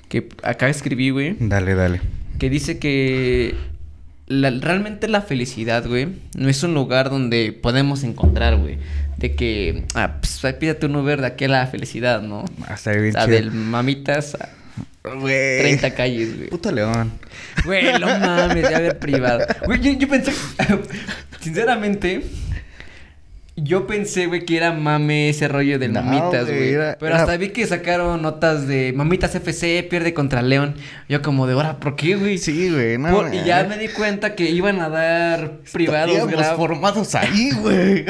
que acá escribí, güey, Dale, dale. que dice que la- realmente la felicidad, güey, no es un lugar donde podemos encontrar, güey. De que, ah, pues pídate un Uber de aquí a la felicidad, ¿no? Bien O sea, chido. del mamitas a Güey. 30 calles, güey. Puto león. Güey, no mames, de haber privado. Güey, yo, yo pensé, sinceramente, yo pensé, güey, que era mame ese rollo No, mamitas, güey, era- Pero era- hasta vi que sacaron notas de mamitas FC, pierde contra León. Yo como de, ahora, ¿por qué, güey? Sí, güey. No, Por- y ya me di cuenta que iban a dar privados grab. formados ahí, güey.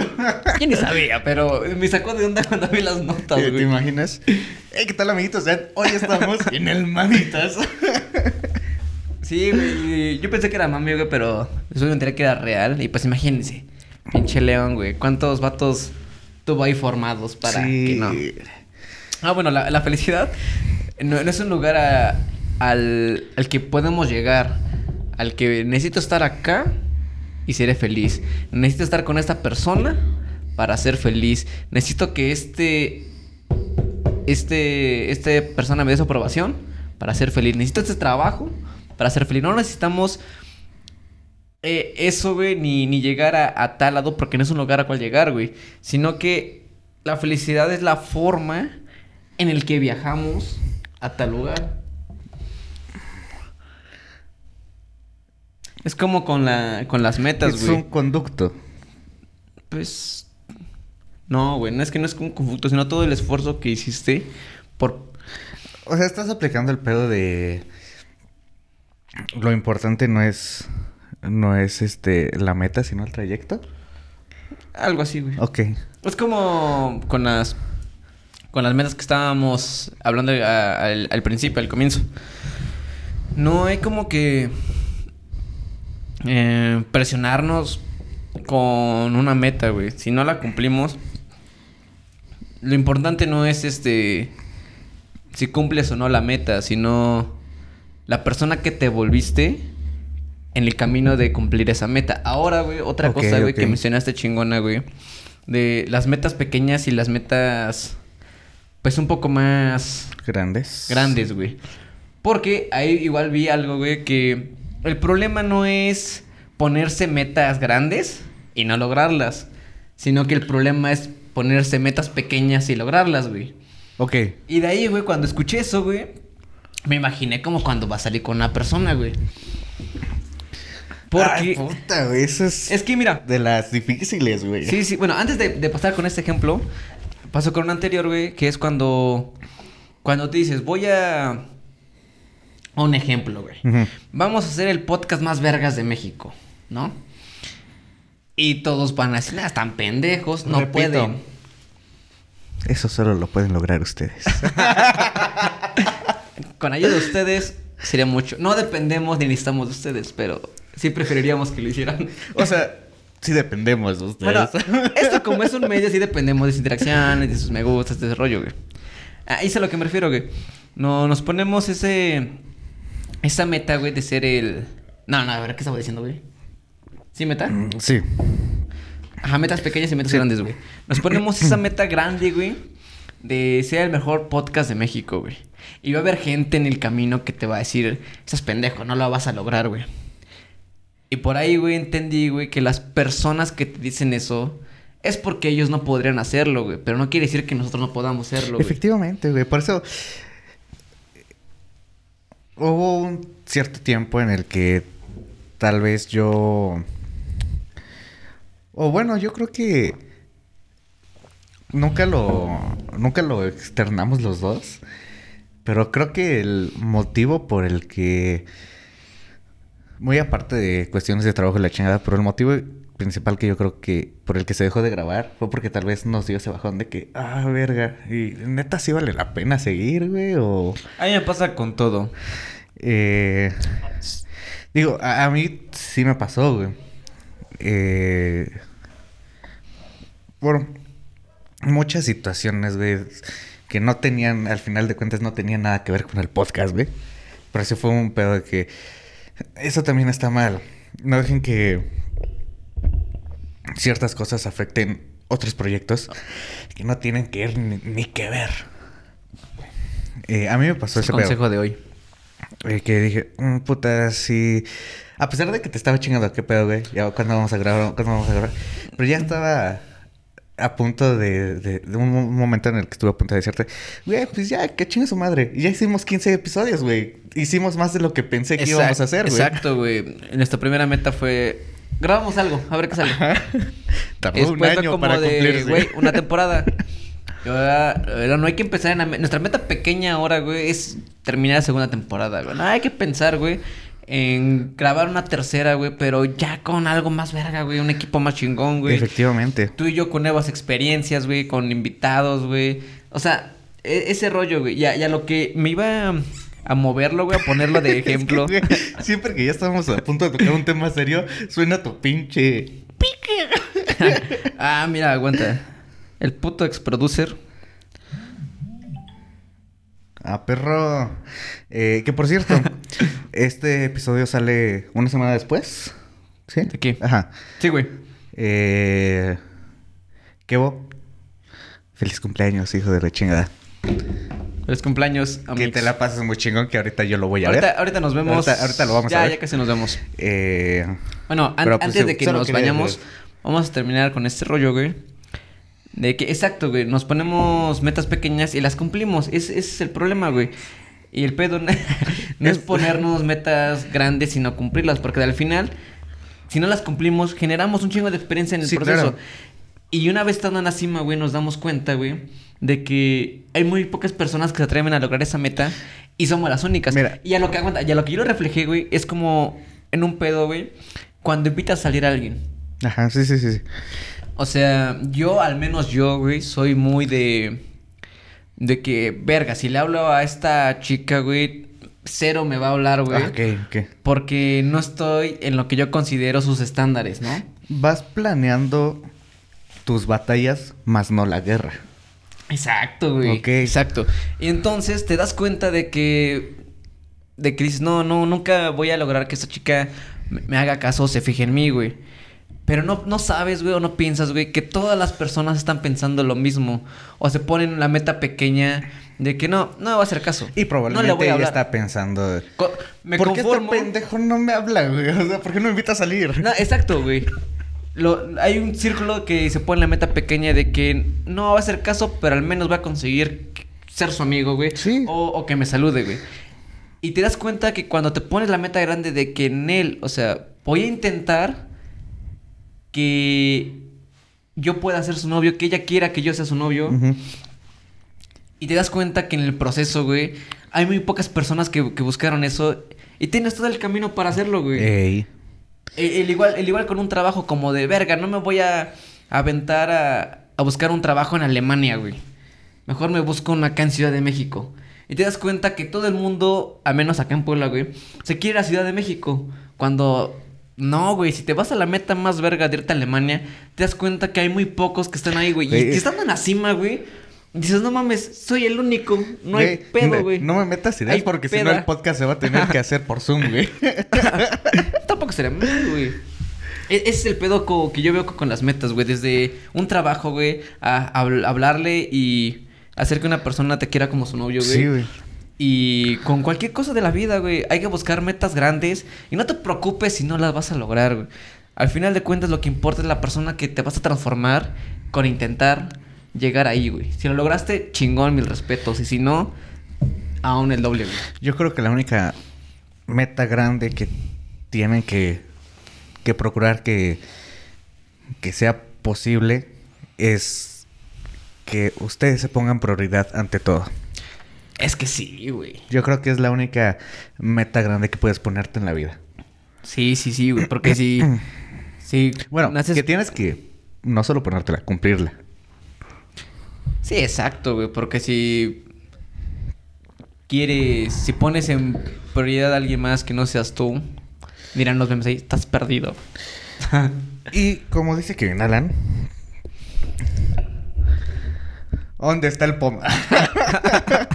Yo ni sabía, pero me sacó de onda cuando vi las notas, ¿Te güey. imaginas? Hey, ¿qué tal, amiguitos? Hoy estamos en el Mamitas. Sí, güey. Yo pensé que era mami, güey, pero después me enteré que era real. Y pues imagínense. Pinche León, güey. ¿Cuántos vatos tuvo ahí formados para Sí. que no? Ah, bueno, la, la felicidad no, no es un lugar a- al, al que podemos llegar. Al que necesito estar acá y seré feliz. Necesito estar con esta persona para ser feliz. Necesito que este. Este. Este persona me dé su aprobación para ser feliz. Necesito este trabajo para ser feliz. No necesitamos eh, eso, güey, ni, ni llegar a, a tal lado porque no es un lugar a cual llegar, güey. Sino que la felicidad es la forma en el que viajamos a tal lugar. Es como con la con las metas, Es güey. un conducto. Pues no, güey, no es que no es un conflicto, sino todo el esfuerzo que hiciste por O sea, estás aplicando el pedo de. Lo importante no es. No es este la meta, sino el trayecto. algo así, güey. Ok. Es como con las con las metas que estábamos hablando a- al, al principio, al comienzo. No hay como que eh, presionarnos con una meta, güey. Si no la cumplimos, lo importante no es este si cumples o no la meta, sino la persona que te volviste en el camino de cumplir esa meta. Ahora, güey, otra cosa, güey, que mencionaste chingona, güey. De las metas pequeñas y las metas, pues un poco más Grandes. grandes, güey. Porque ahí igual vi algo, güey, que el problema no es ponerse metas grandes y no lograrlas, sino que el problema es ponerse metas pequeñas y lograrlas, güey. Ok. Y de ahí, güey, cuando escuché eso, güey, me imaginé como cuando va a salir con una persona, güey. Ay, Porque... puta, güey. Eso es, Es que mira, de las difíciles, güey. Sí, sí. Bueno, antes de, de pasar con este ejemplo, paso con un anterior, güey, que es cuando... Cuando te dices, voy a... Un ejemplo, güey. Vamos a hacer el podcast más vergas de México, ¿no? Y todos van a decir, "Ah, están pendejos, no Repito. pueden. Eso solo lo pueden lograr ustedes. Con ayuda de ustedes sería mucho. No dependemos ni necesitamos de ustedes, pero sí preferiríamos que lo hicieran. o sea, sí dependemos de ustedes. Bueno, esto como es un medio, sí dependemos de sus interacciones, de sus me gustas, de ese rollo, güey. Ah, es a lo que me refiero, güey. No, nos ponemos ese... Esa meta, güey, de ser el... No, no, a ver, ¿qué estaba diciendo, güey? ¿Sí, meta? sí. Ajá, metas pequeñas y metas Sí. grandes, güey. Nos ponemos esa meta grande, güey, de ser el mejor podcast de México, güey. Y va a haber gente en el camino que te va a decir, estás pendejo, no lo vas a lograr, güey. Y por ahí, güey, entendí, güey, que las personas que te dicen eso es porque ellos no podrían hacerlo, güey. Pero no quiere decir que nosotros no podamos hacerlo. Efectivamente, güey. Por eso hubo un cierto tiempo en el que tal vez yo... O bueno, yo creo que nunca lo nunca lo externamos los dos, pero creo que el motivo por el que muy aparte de cuestiones de trabajo y la chingada, pero el motivo principal que yo creo que por el que se dejó de grabar fue porque tal vez nos dio ese bajón de que, ah, verga, y neta sí vale la pena seguir, güey, o... A mí me pasa con todo. Eh, digo, a, a mí sí me pasó, güey. Eh, por muchas situaciones, güey, que no tenían, al final de cuentas, no tenían nada que ver con el podcast, güey. Pero sí fue un pedo de que eso también está mal. No dejen que ciertas cosas afecten otros proyectos que no tienen que ver ni, ni que ver. Eh, a mí me pasó Es ese pedo. consejo de hoy. Eh, que dije, "Mm, puta, sí. A pesar de que te estaba chingando, qué pedo, güey. Ya, ¿cuándo vamos a grabar? ¿Cuándo vamos a grabar? Pero ya estaba a punto de, de, de un mo- momento en el que estuve a punto de decirte, güey, pues ya, que chinga su madre. Y ya hicimos 15 episodios, güey. Hicimos más de lo que pensé que íbamos a hacer, güey. Exacto, güey. Nuestra primera meta fue... Grabamos algo, a ver qué sale. Tardó un año como para de, cumplirse. güey, una temporada. Ahora, no hay que empezar en la... Nuestra meta pequeña ahora, güey, es terminar la segunda temporada, güey. No hay que pensar, güey, en grabar una tercera, güey, pero ya con algo más verga, güey. Un equipo más chingón, güey. Efectivamente. Tú y yo con nuevas experiencias, güey, con invitados, güey. O sea, e- ese rollo, güey. Ya, ya lo que me iba a, a moverlo, güey, a ponerlo de ejemplo. Es que, güey, siempre que ya estamos a punto de tocar un tema serio, suena tu pinche... ah, mira, aguanta. El puto ex producer. Ah, perro. Eh, que por cierto, este episodio sale una semana después. ¿Sí? ¿De qué? Ajá. Sí, güey. Eh, Kevo. Feliz cumpleaños, hijo de la chingada. Feliz cumpleaños, Que amigos. te la pases muy chingón, que ahorita yo lo voy a ahorita, ver. ahorita nos vemos. Ahorita- ahorita lo vamos ya, a ver. Ya casi nos vemos. Eh, Bueno, an- pues, antes de que nos vayamos, vamos a terminar con este rollo, güey. De que, exacto, güey, nos ponemos metas pequeñas y las cumplimos. Ese, ese es el problema, güey. Y el pedo no, es Es- ponernos metas grandes, sino cumplirlas. Porque al final, si no las cumplimos, generamos un chingo de experiencia en el Sí, proceso. claro. Y una vez estando en la cima, güey, nos damos cuenta, güey, de que hay muy pocas personas que se atreven a lograr esa meta y somos las únicas. Mira. Y a lo que aguanta, y a lo que yo lo reflejé, güey, es como en un pedo, güey, cuando invitas a salir a alguien. ajá, sí, sí, sí. O sea, yo, al menos yo, güey, soy muy de. De que, verga, si le hablo a esta chica, güey, cero me va a hablar, güey. Ah, ok, ok. Porque no estoy en lo que yo considero sus estándares, ¿no? Vas planeando tus batallas, más no la guerra. Exacto, güey. Ok. Exacto. Y entonces te das cuenta de que. De que dices, no, no, nunca voy a lograr que esta chica me, me haga caso o se fije en mí, güey. Pero no, no sabes, güey, o no piensas, güey, que todas las personas están pensando lo mismo. O se ponen la meta pequeña de que no, no me va a hacer caso. Y no le probablemente voy a ella hablar. está pensando... Co- me ¿Por qué este pendejo no me habla, güey? O sea, ¿por qué no me invita a salir? No, exacto, güey. Lo, hay un círculo que se pone la meta pequeña de que no va a hacer caso, pero al menos va a conseguir ser su amigo, güey. Sí. O, o que me salude, güey. Y te das cuenta que cuando te pones la meta grande de que en él, o sea, voy a intentar que yo pueda ser su novio, que ella quiera que yo sea su novio. Y te das cuenta que en el proceso, güey, hay muy pocas personas que, que buscaron eso. Y tienes todo el camino para hacerlo, güey. Ey. El, el igual, el igual con un trabajo como de verga, no me voy a aventar a, a buscar un trabajo en Alemania, güey. Mejor me busco una acá en Ciudad de México. Y te das cuenta que todo el mundo, a menos acá en Puebla, güey, se quiere ir a Ciudad de México. Cuando no, güey, si te vas a la meta más verga de irte a Alemania, te das cuenta que hay muy pocos que están ahí, güey. Y, Güey. y estando en la cima, güey, dices, no mames, soy el único. No hay pedo, güey. No me metas ideas Hay porque si no el podcast se va a tener que hacer por Zoom, güey. Tampoco sería mal, güey. E- Ese es el pedo que yo veo co- con las metas, güey. Desde un trabajo, güey, a, habl- hablarle y hacer que una persona te quiera como su novio, güey. Sí, güey. Y con cualquier cosa de la vida, güey, hay que buscar metas grandes y no te preocupes si no las vas a lograr, güey. Al final de cuentas, lo que importa es la persona que te vas a transformar con intentar llegar ahí, güey. Si lo lograste, chingón, mil respetos. Y si no, aún el doble. Yo creo que la única meta grande que tienen que, que procurar que, que sea posible es que ustedes se pongan prioridad ante todo. Es que sí, güey. Yo creo que es la única meta grande que puedes ponerte en la vida. Sí, sí, sí, güey. Porque si. si Bueno, naces- que tienes que no solo ponértela, cumplirla. Sí, exacto, güey. Porque si. Quieres. Si pones en prioridad a alguien más que no seas tú. Dirán los memes ahí, estás perdido. Y como dice Kevin Alan, ¿dónde está el pom?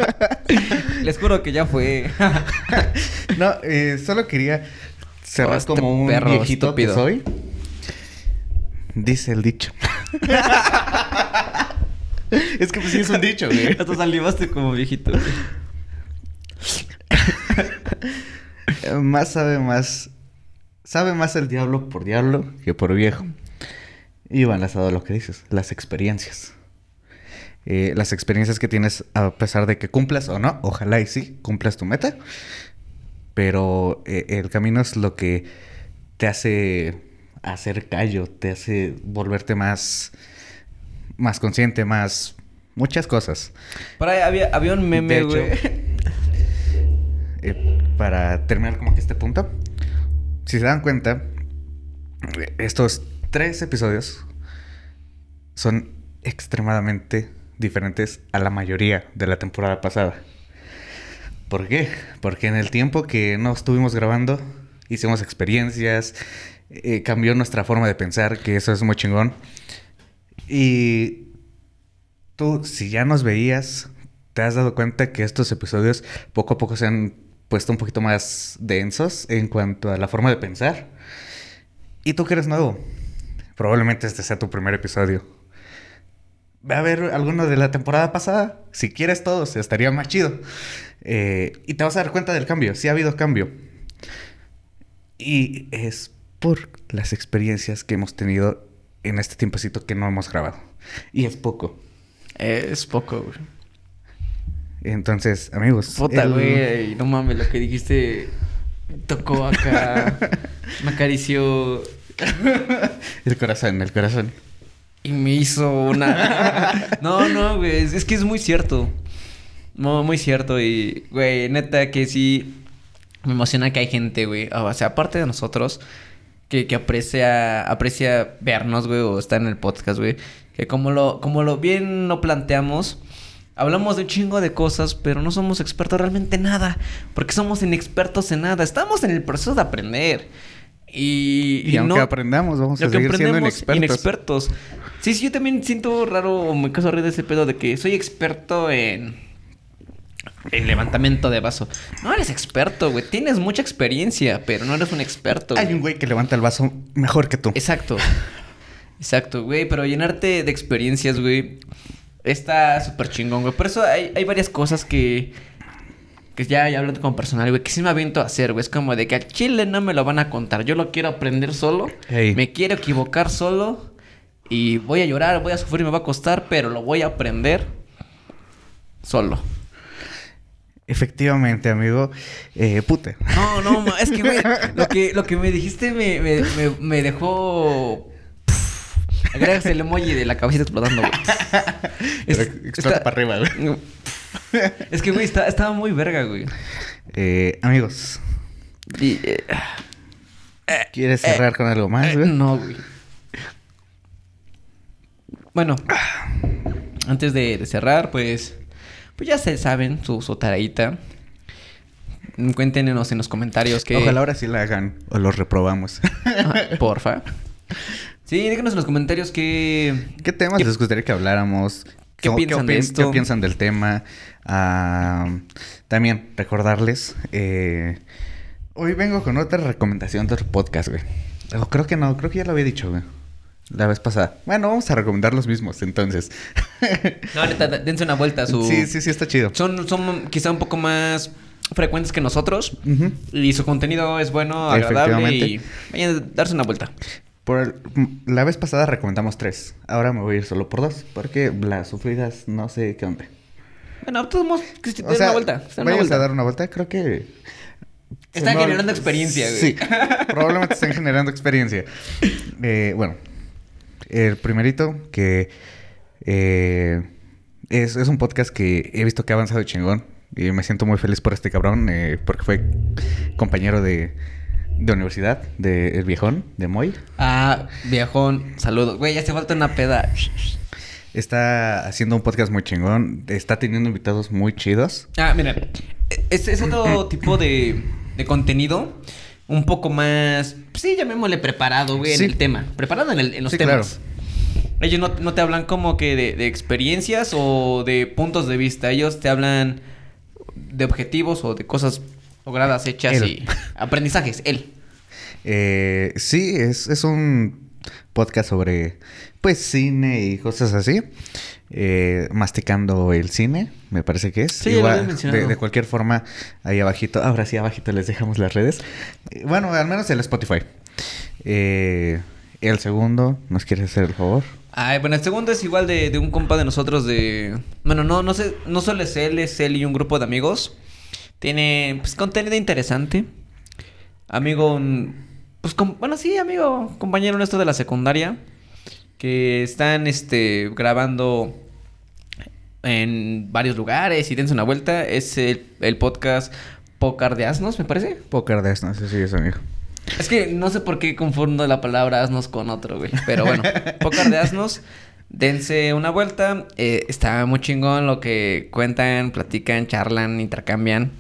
Les juro que ya fue. no, eh, solo quería cerrar Oh, este como un perro viejito estúpido. que soy. Dice el dicho. es que pues sí es un dicho, güey. Hasta salivaste como viejito. güey. Más sabe más. Sabe más el diablo por diablo que por viejo. Y va enlazado a lo que dices, las experiencias. Eh, las experiencias que tienes, a pesar de que cumplas o no, ojalá y sí, cumplas tu meta. Pero eh, el camino es lo que te hace hacer callo, te hace volverte más, más consciente, más. muchas cosas. Por ahí había, había un meme, güey. eh, para terminar como que este punto, si se dan cuenta, estos tres episodios son extremadamente diferentes a la mayoría de la temporada pasada. ¿Por qué? Porque en el tiempo que no estuvimos grabando, hicimos experiencias, eh, cambió nuestra forma de pensar, que eso es muy chingón. Y tú, si ya nos veías, te has dado cuenta que estos episodios poco a poco se han puesto un poquito más densos en cuanto a la forma de pensar. Y tú que eres nuevo, probablemente este sea tu primer episodio. Ve a ver alguno de la temporada pasada. Si quieres todos, estaría más chido. Eh, y te vas a dar cuenta del cambio. Sí ha habido cambio. Y es por las experiencias que hemos tenido en este tiempecito que no hemos grabado. Y es poco. Es poco, güey. Entonces, amigos. Puta, el- güey. No mames, lo que dijiste. Tocó acá. me acarició. El corazón, el corazón. Y me hizo una. no, no, güey. Es, es que es muy cierto. No, muy cierto. Y, güey, neta que sí. Me emociona que hay gente, güey. O sea, aparte de nosotros. Que, que aprecia, aprecia vernos, güey. O estar en el podcast, güey. Que como lo, como lo bien lo planteamos. Hablamos de un chingo de cosas, pero no somos expertos realmente en nada. Porque somos inexpertos en nada. Estamos en el proceso de aprender. Y, Y, aunque no- aprendamos, vamos a seguir siendo inexpertos. inexpertos. Sí, sí, yo también siento raro o me caso de ese pedo de que soy experto en. En levantamiento de vaso. No eres experto, güey. Tienes mucha experiencia, pero no eres un experto. Hay güey. un güey que levanta el vaso mejor que tú. Exacto. Exacto, güey. Pero llenarte de experiencias, güey. Está súper chingón, güey. Por eso hay, hay varias cosas que. Que ya, ya hablando como personal, güey, que sí me aviento a hacer, güey. Es como de que al chile no me lo van a contar. Yo lo quiero aprender solo. Me quiero equivocar solo. Y voy a llorar, voy a sufrir, me va a costar, pero lo voy a aprender solo. Efectivamente, amigo. Eh, puta. No, no, ma- es que, güey, lo que, lo que me dijiste me, me, me, me dejó... Agregas el emoji de la cabecita explotando, güey. Es- explota está- para arriba, güey. Es que, güey, está- estaba muy verga, güey. Eh, amigos, Y, eh, ¿quieres cerrar con algo más, eh, güey? no, güey. Bueno, antes de, de cerrar, pues... Pues ya se saben su, su tareita. Cuéntenos en los comentarios que... Ojalá ahora sí la hagan o los reprobamos. Ajá, Porfa. Sí, déjenos en los comentarios que... ¿Qué temas ¿Qué- les gustaría que habláramos? Qué ¿Qué, piensan de esto? ¿Qué piensan del tema? También recordarles, eh, hoy vengo con otra recomendación de otro podcast, güey. O creo que no, creo que ya lo había dicho, güey. La vez pasada. Bueno, vamos a recomendar los mismos, entonces. No, neta, dense una vuelta a su... Sí, sí, sí, está chido. Son, son quizá un poco más frecuentes que nosotros. Y su contenido es bueno, agradable y vayan a darse una vuelta. Por el- la vez pasada recomendamos tres. Ahora me voy a ir solo por dos. Porque las sufridas no sé qué onda. Bueno, todos modos, que se den O sea, una vuelta. se una vuelta. a dar una vuelta. Creo que... Están generando experiencia, güey. Sí, probablemente están generando experiencia. Eh, bueno, el primerito que eh, es, es un podcast que he visto que ha avanzado chingón. Y me siento muy feliz por este cabrón, eh, porque fue compañero de, de universidad, de El Viejón, de Moy. Ah, viejón, saludos. Güey, ya hace falta una peda. Está haciendo un podcast muy chingón, está teniendo invitados muy chidos. Ah, mira. Es, es otro tipo de, de contenido. Un poco más. pues Sí, llamémosle preparado, güey, Sí. en el tema. Preparado en, el- en los Sí, temas. Ellos no, no te hablan como que de, de experiencias o de puntos de vista. Ellos te hablan de objetivos o de cosas logradas, hechas Él. y aprendizajes. Él. Eh, sí, es, es un podcast sobre, pues, cine y cosas así. Eh, masticando el cine, me parece que es. Sí, Igual, de, de cualquier forma, ahí abajito, ahora sí, abajito les dejamos las redes. Eh, bueno, al menos el Spotify. Eh, el segundo, ¿nos quieres hacer el favor? Ay, bueno, el segundo es igual de, de un compa de nosotros de... Bueno, no, no sé, no solo es él, es él y un grupo de amigos. Tiene, pues, contenido interesante. Amigo, un- pues, bueno, sí, amigo, compañero nuestro de la secundaria. Que están, este, grabando en varios lugares y dense una vuelta. Es el, el podcast Pocar de Asnos, me parece. Poker de no sé si es amigo. Es que no sé por qué confundo la palabra asnos con otro, güey. Pero bueno, Pócar de asnos. Dense una vuelta. Eh, está muy chingón lo que cuentan, platican, charlan, intercambian.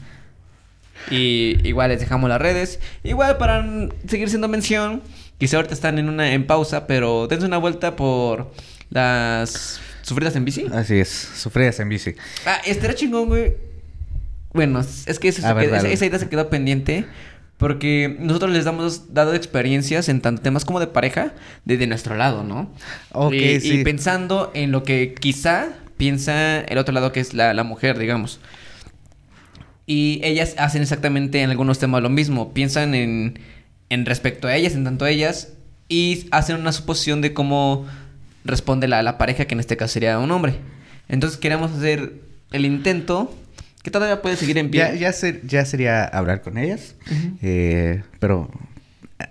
Y igual les dejamos las redes. Igual para seguir siendo mención. Quizá ahorita están en una en pausa, pero dense una vuelta por las sufridas en bici. Así es, sufridas en bici. Ah, estaría chingón, güey. Bueno, es que eso se A ver, quedó- esa, esa idea se quedó pendiente. Porque nosotros les damos dado experiencias en tanto temas como de pareja desde nuestro lado, ¿no? Ok, y, y pensando en lo que quizá piensa el otro lado que es la, la mujer, digamos. Y ellas hacen exactamente en algunos temas lo mismo. Piensan en, en respecto a ellas, en tanto a ellas, y hacen una suposición de cómo responde la, la pareja, que en este caso sería un hombre. Entonces queremos hacer el intento, que todavía puede seguir en pie. Ya, ya, ser- ya sería hablar con ellas, eh, pero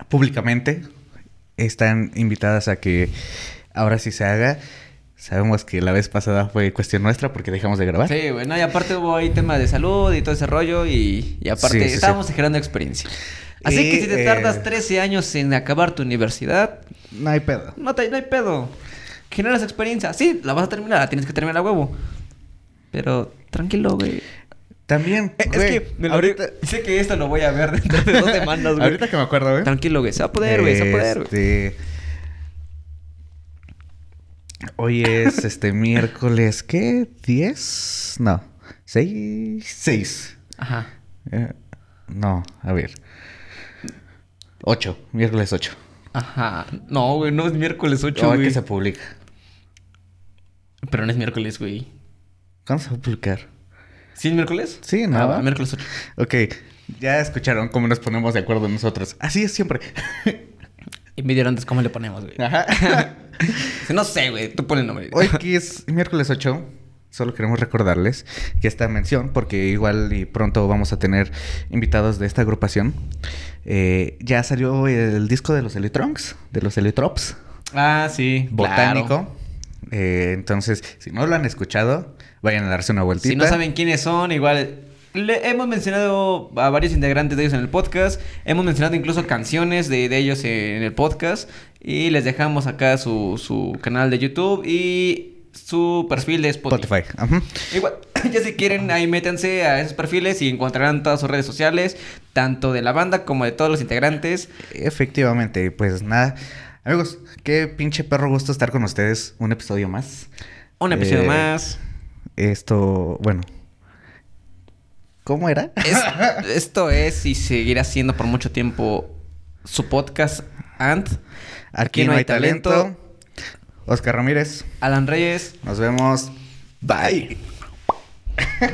públicamente están invitadas a que ahora sí se haga. Sabemos que la vez pasada fue cuestión nuestra porque dejamos de grabar. Sí, bueno, y aparte hubo ahí tema de salud y todo ese rollo y, y aparte Sí, sí, estábamos sí. generando experiencia. Así Y, que si te eh, tardas 13 años en acabar tu universidad, No hay pedo. no, te, no hay pedo. Generas experiencia. Sí, la vas a terminar, la tienes que terminar a huevo. Pero tranquilo, güey. También, Eh, güey, es que me lo ahorita, sé que esto lo voy a ver dentro de dos semanas, güey. ahorita que me acuerdo, güey. Tranquilo, güey. Se va a poder, güey. Se va a poder, güey. Este, Hoy es este miércoles, ¿qué? ¿10? No, ¿6? 6. Ajá. Eh, no, a ver. 8, miércoles 8. Ajá. No, güey, no es miércoles 8, Hoy güey. que se publica. Pero no es miércoles, güey. ¿Cuándo se va a publicar? ¿Sí es miércoles? Sí, ¿no? Ah, va, miércoles 8. Ok, ya escucharon cómo nos ponemos de acuerdo nosotros. Así es siempre. Y me dieron antes cómo le ponemos, güey. Ajá. no sé, güey. Tú pon el nombre. Hoy que es miércoles 8, solo queremos recordarles que esta mención, porque igual y pronto vamos a tener invitados de esta agrupación, eh, ya salió el disco de los Electrons, de los Electrops. Ah, sí. Botánico. Eh, entonces, si no lo han escuchado, vayan a darse una vueltita. Si no saben quiénes son, igual le hemos mencionado a varios integrantes de ellos en el podcast. Hemos mencionado incluso canciones de, de ellos en el podcast. Y les dejamos acá su, su canal de YouTube y su perfil de Spotify. Igual, ya si quieren, ahí métanse a esos perfiles y encontrarán todas sus redes sociales, tanto de la banda como de todos los integrantes. Efectivamente, pues nada. Amigos, qué pinche perro gusto estar con ustedes. Un episodio más. Un episodio eh, más. Esto, bueno. ¿Cómo era? esto es y seguirá siendo por mucho tiempo su podcast Ant. Aquí, no, hay, talento. Oscar Ramírez. Alan Reyes. Nos vemos. Bye.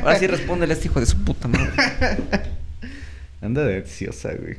Ahora sí respóndele a este hijo de su puta madre. Anda de ansiosa, güey.